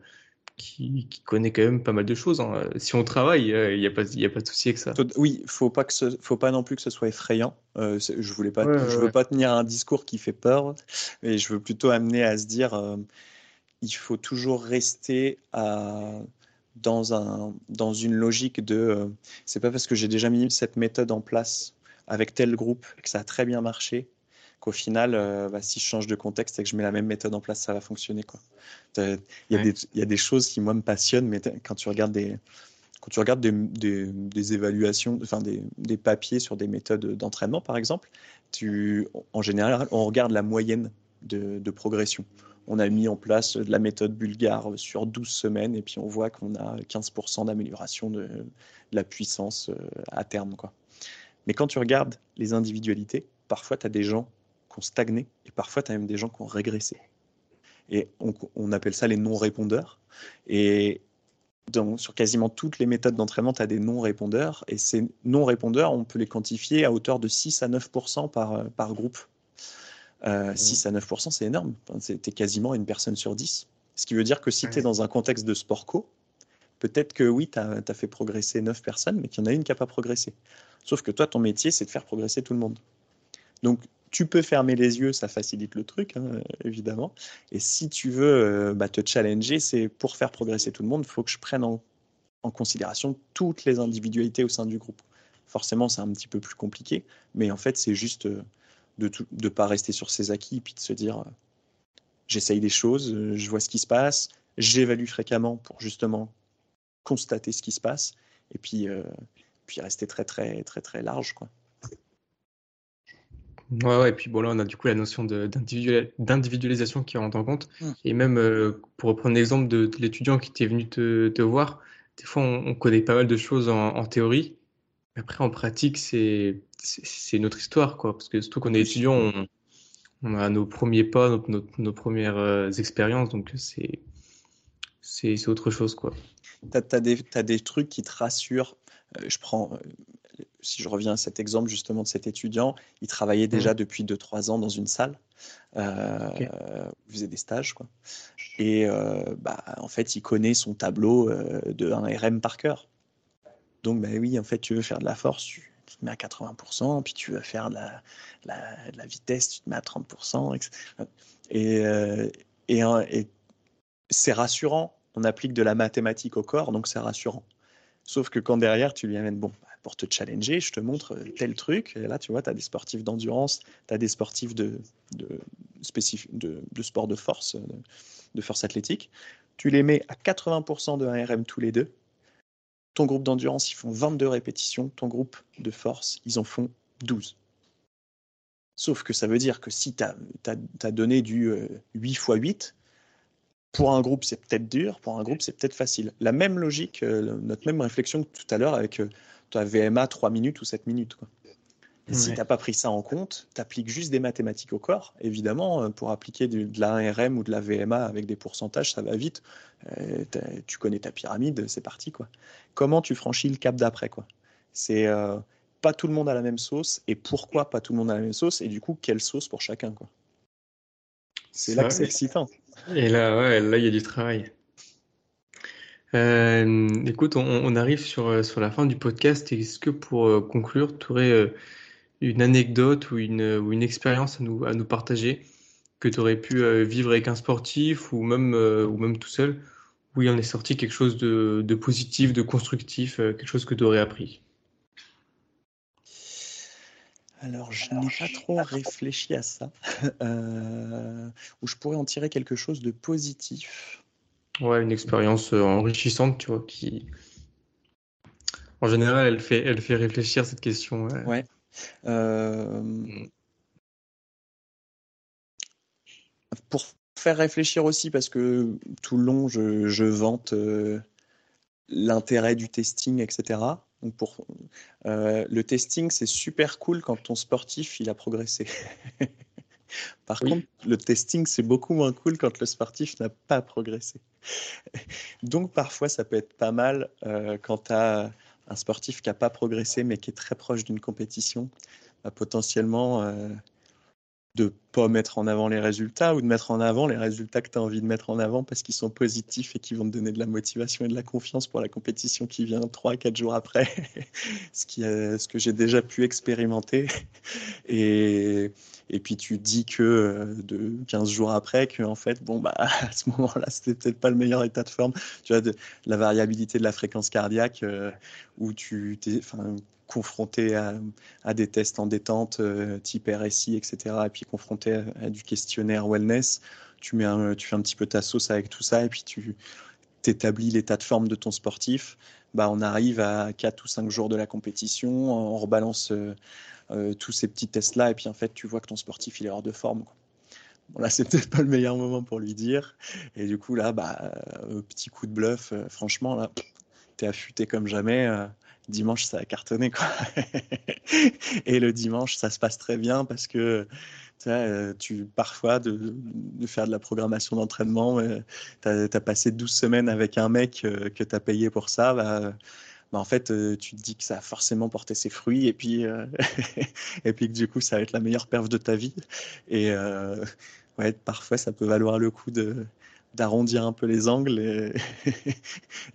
qui, qui, connaît quand même pas mal de choses. Hein. Si on travaille, euh, il n'y a, pas, y a pas de souci avec ça. Oui, faut pas que ce, faut pas non plus que ce soit effrayant. je voulais pas, je veux pas tenir un discours qui fait peur, mais je veux plutôt amener à se dire, il faut toujours rester à dans, un, dans une logique de euh, c'est pas parce que j'ai déjà mis cette méthode en place avec tel groupe que ça a très bien marché qu'au final, euh, bah, si je change de contexte et que je mets la même méthode en place, ça va fonctionner. Il y, y, a des choses qui, moi, me passionnent, mais quand tu regardes des, quand tu regardes des, des, des évaluations, enfin des, des, papiers sur des méthodes d'entraînement, par exemple, tu, en général, on regarde la moyenne de, de progression on a mis en place de la méthode bulgare sur 12 semaines et puis on voit qu'on a 15% d'amélioration de, la puissance euh, à terme. Mais quand tu regardes les individualités, parfois tu as des gens qui ont stagné et parfois tu as même des gens qui ont régressé. Et on, appelle ça les non-répondeurs. Et sur quasiment toutes les méthodes d'entraînement, tu as des non-répondeurs. Et ces non-répondeurs, on peut les quantifier à hauteur de 6 à 9 par, par groupe. 6 euh, à 9%, c'est énorme. Tu es quasiment une personne sur 10. Ce qui veut dire que si tu es dans un contexte de sport co, peut-être que oui, tu as, fait progresser 9 personnes, mais qu'il y en a une qui n'a pas progressé. Sauf que toi, ton métier, c'est de faire progresser tout le monde. Donc, tu peux fermer les yeux, ça facilite le truc, hein, évidemment. Et si tu veux euh, bah, te challenger, c'est pour faire progresser tout le monde, il faut que je prenne en, considération toutes les individualités au sein du groupe. Forcément, c'est un petit peu plus compliqué, mais en fait, c'est juste euh, de ne pas rester sur ses acquis, puis de se dire euh, j'essaye des choses, euh, je vois ce qui se passe, j'évalue fréquemment pour justement constater ce qui se passe, et puis, euh, puis rester très très très très large. Quoi. Ouais, ouais, et puis bon, là, on a du coup la notion d'individualisation qui rentre en compte. Mmh. Et même, pour reprendre l'exemple de, l'étudiant qui était venu te, te, voir, des fois, on, connaît pas mal de choses en, théorie, mais après, en pratique, c'est c'est notre histoire, quoi. Parce que surtout qu'on est étudiant, on, a nos premiers pas, nos, premières euh, expériences, donc c'est c'est autre chose, quoi. Tu as, des, as des trucs qui te rassurent. Euh, je prends, euh, si je reviens à cet exemple justement de cet étudiant, il travaillait déjà mmh. depuis 2-3 ans dans une salle. Il faisait des stages, quoi. Et bah, en fait, il connaît son tableau de 1 RM par cœur. Donc, bah oui, en fait, tu veux faire de la force, tu, tu te mets à 80%, puis tu veux faire de la, la, vitesse, tu te mets à 30%. Et, euh, et, et c'est rassurant, on applique de la mathématique au corps, donc c'est rassurant. Sauf que quand derrière, tu lui amènes, bon, bah, pour te challenger, je te montre tel truc. Et là, tu vois, tu as des sportifs d'endurance, tu as des sportifs de, de, de, de, sport de force, de force athlétique. Tu les mets à 80% de 1RM tous les deux. Ton groupe d'endurance, ils font 22 répétitions. Ton groupe de force, ils en font 12. Sauf que ça veut dire que si tu as, donné du 8 x 8, pour un groupe, c'est peut-être dur, pour un groupe, c'est peut-être facile. La même logique, euh, notre même réflexion que tout à l'heure avec euh, ta VMA 3 minutes ou 7 minutes. Si tu n'as pas pris ça en compte, tu appliques juste des mathématiques au corps. Évidemment, euh, pour appliquer de, de la RM ou de la VMA avec des pourcentages, ça va vite. Euh, tu connais ta pyramide, c'est parti. quoi. Comment tu franchis le cap d'après quoi? C'est euh, pas tout le monde a la même sauce. Et pourquoi pas tout le monde a la même sauce Et du coup, quelle sauce pour chacun quoi? C'est là que c'est excitant. Et là, ouais, là, il y a du travail. écoute, on, arrive sur, sur la fin du podcast. Est-ce que pour conclure, tu aurais une anecdote ou une, ou une expérience à nous, à nous partager que tu aurais pu euh, vivre avec un sportif ou même, euh, ou même tout seul, où il en est sorti quelque chose de, de positif, de constructif, euh, quelque chose que tu aurais appris? Alors, je n'ai pas trop réfléchi à ça. où je pourrais en tirer quelque chose de positif. Ouais, une expérience enrichissante, tu vois, qui. En général, elle fait, elle fait réfléchir cette question. Ouais. Euh, mmh. pour faire réfléchir aussi, parce que tout le long, je, je vante l'intérêt du testing, etc. Donc pour, le testing, c'est super cool quand ton sportif il a progressé. Par contre, le testing, c'est beaucoup moins cool quand le sportif n'a pas progressé. Donc parfois, ça peut être pas mal euh, quand tu as un sportif qui n'a pas progressé mais qui est très proche d'une compétition, bah, potentiellement euh, de pas mettre en avant les résultats ou de mettre en avant les résultats que tu as envie de mettre en avant parce qu'ils sont positifs et qui vont te donner de la motivation et de la confiance pour la compétition qui vient 3-4 jours après, ce, qui, ce que j'ai déjà pu expérimenter. Et, et puis tu dis que euh, de 15 jours après que en fait bon bah à ce moment-là c'était peut-être pas le meilleur état de forme tu vois de, la variabilité de la fréquence cardiaque euh, où tu t'es confronté à, des tests en détente euh, type RSI etc et puis confronté à, du questionnaire wellness tu fais un petit peu ta sauce avec tout ça et puis tu établis l'état de forme de ton sportif bah on arrive à 4 ou 5 jours de la compétition on rebalance euh, tous ces petits tests-là, et puis en fait, tu vois que ton sportif, il est hors de forme. Bon, là, c'est peut-être pas le meilleur moment pour lui dire. Et du coup, là, bah, euh, petit coup de bluff, euh, franchement, là, t'es affûté comme jamais. dimanche, ça a cartonné, quoi. et le dimanche, ça se passe très bien parce que tu, vois, tu parfois, de, faire de la programmation d'entraînement, tu as, as, passé 12 semaines avec un mec que tu as payé pour ça. Bah, bah, en fait, euh, tu te dis que ça a forcément porté ses fruits et puis, euh, et puis que du coup, ça va être la meilleure perf de ta vie. Et euh, ouais, parfois, ça peut valoir le coup de d'arrondir un peu les angles et,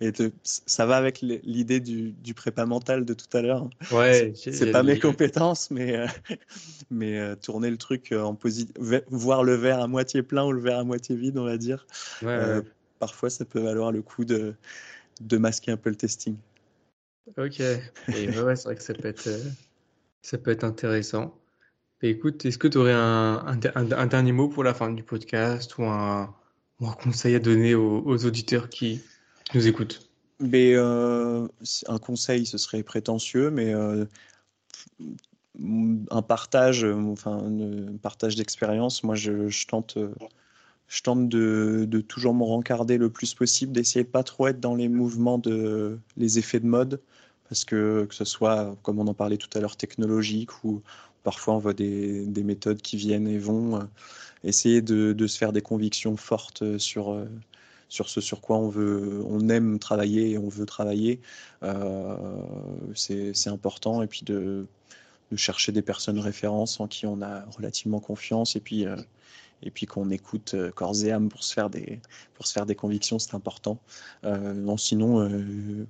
et ça va avec l'idée du, du, prépa mental de tout à l'heure. Ouais, c'est pas mes compétences, mais mais tourner le truc en positif, voir le verre à moitié plein ou le verre à moitié vide, on va dire. Parfois, ça peut valoir le coup de de masquer un peu le testing. Ok, et ouais, c'est vrai que ça peut être, euh, ça peut être intéressant. écoute, est-ce que tu aurais un, un, dernier mot pour la fin du podcast ou un, un conseil à donner aux, auditeurs qui, nous écoutent? Mais, euh, Un conseil, ce serait prétentieux, mais euh, un partage, enfin, un partage d'expérience, moi je, tente je tente de, toujours me rencarder le plus possible, d'essayer de pas trop être dans les mouvements de les effets de mode, parce que que ce soit, comme on en parlait tout à l'heure, technologique ou parfois on voit des, des, méthodes qui viennent et vont, euh, essayer de, se faire des convictions fortes sur euh, sur ce sur quoi on veut, on aime travailler et on veut travailler, euh, c'est important et puis de, chercher des personnes références en qui on a relativement confiance et puis euh, puis qu'on écoute euh, corps et âme pour se faire des, pour se faire des convictions, c'est important. Euh, non, sinon, euh,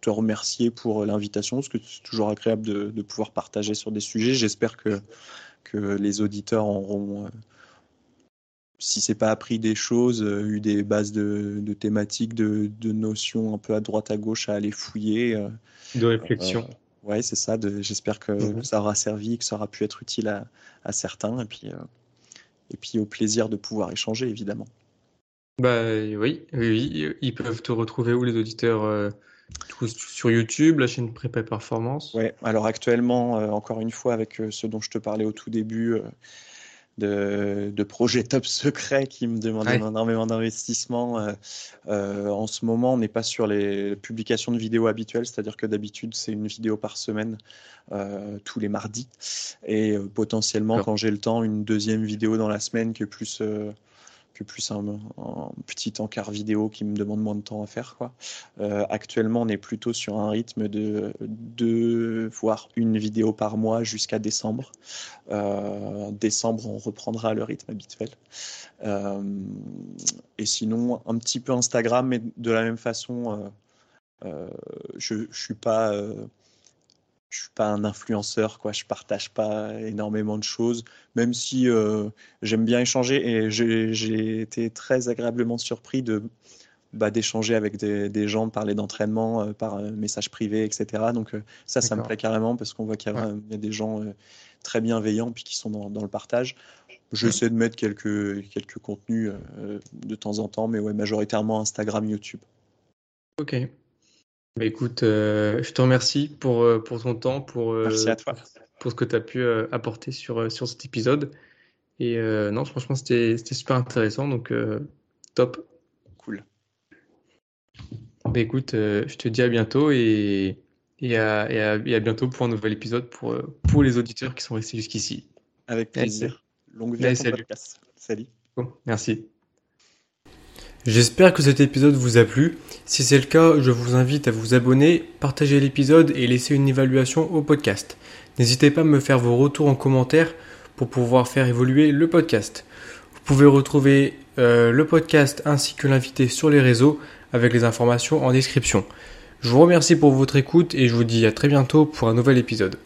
te remercier pour l'invitation, parce que c'est toujours agréable de, pouvoir partager sur des sujets. J'espère que, que les auditeurs auront, si c'est pas appris des choses, eu des bases de, de thématiques, de, de, notions un peu à droite à gauche à aller fouiller. de réflexion. ouais, c'est ça. J'espère que, que, ça aura servi, que ça aura pu être utile à, à certains. Et puis, et puis au plaisir de pouvoir échanger, évidemment. Bah oui, oui, ils peuvent te retrouver où les auditeurs euh, sur YouTube, la chaîne Prépa Performance Ouais, alors actuellement, euh, encore une fois, avec euh, ce dont je te parlais au tout début, de, de, projets top secrets qui me demandent énormément d'investissement. en ce moment, on n'est pas sur les publications de vidéos habituelles, c'est-à-dire que d'habitude, c'est une vidéo par semaine. Euh, tous les mardis. Et euh, potentiellement, quand j'ai le temps, une deuxième vidéo dans la semaine que plus, euh, que plus un, petit encart vidéo qui me demande moins de temps à faire. Quoi. actuellement, on est plutôt sur un rythme de deux, voire une vidéo par mois jusqu'à décembre. décembre, on reprendra le rythme habituel. et sinon, un petit peu Instagram, mais de la même façon, je ne suis pas je suis pas un influenceur, quoi. Je partage pas énormément de choses, même si euh, j'aime bien échanger et j'ai été très agréablement surpris de bah, d'échanger avec des, des, gens, de parler d'entraînement euh, par euh, message privé, etc. Donc ça, ça me plaît carrément parce qu'on voit qu'il y, y, a des gens très bienveillants puis qui sont dans, dans le partage. J'essaie de mettre quelques, quelques contenus de temps en temps, mais ouais, majoritairement Instagram, YouTube. Ok. Bah, écoute, euh, je te remercie pour, euh, pour ton temps, pour, euh, Merci à toi. pour ce que tu as pu apporter sur, sur cet épisode. Et non, franchement, c'était super intéressant. Donc, top. Cool. Bah, écoute, je te dis à bientôt et, et, à, et, à, bientôt pour un nouvel épisode pour, pour les auditeurs qui sont restés jusqu'ici. Avec plaisir. Longue vie à ton podcast. Salut. Bon, merci. J'espère que cet épisode vous a plu. Si c'est le cas, je vous invite à vous abonner, partager l'épisode et laisser une évaluation au podcast. N'hésitez pas à me faire vos retours en commentaire pour pouvoir faire évoluer le podcast. Vous pouvez retrouver euh, le podcast ainsi que l'invité sur les réseaux avec les informations en description. Je vous remercie pour votre écoute et je vous dis à très bientôt pour un nouvel épisode.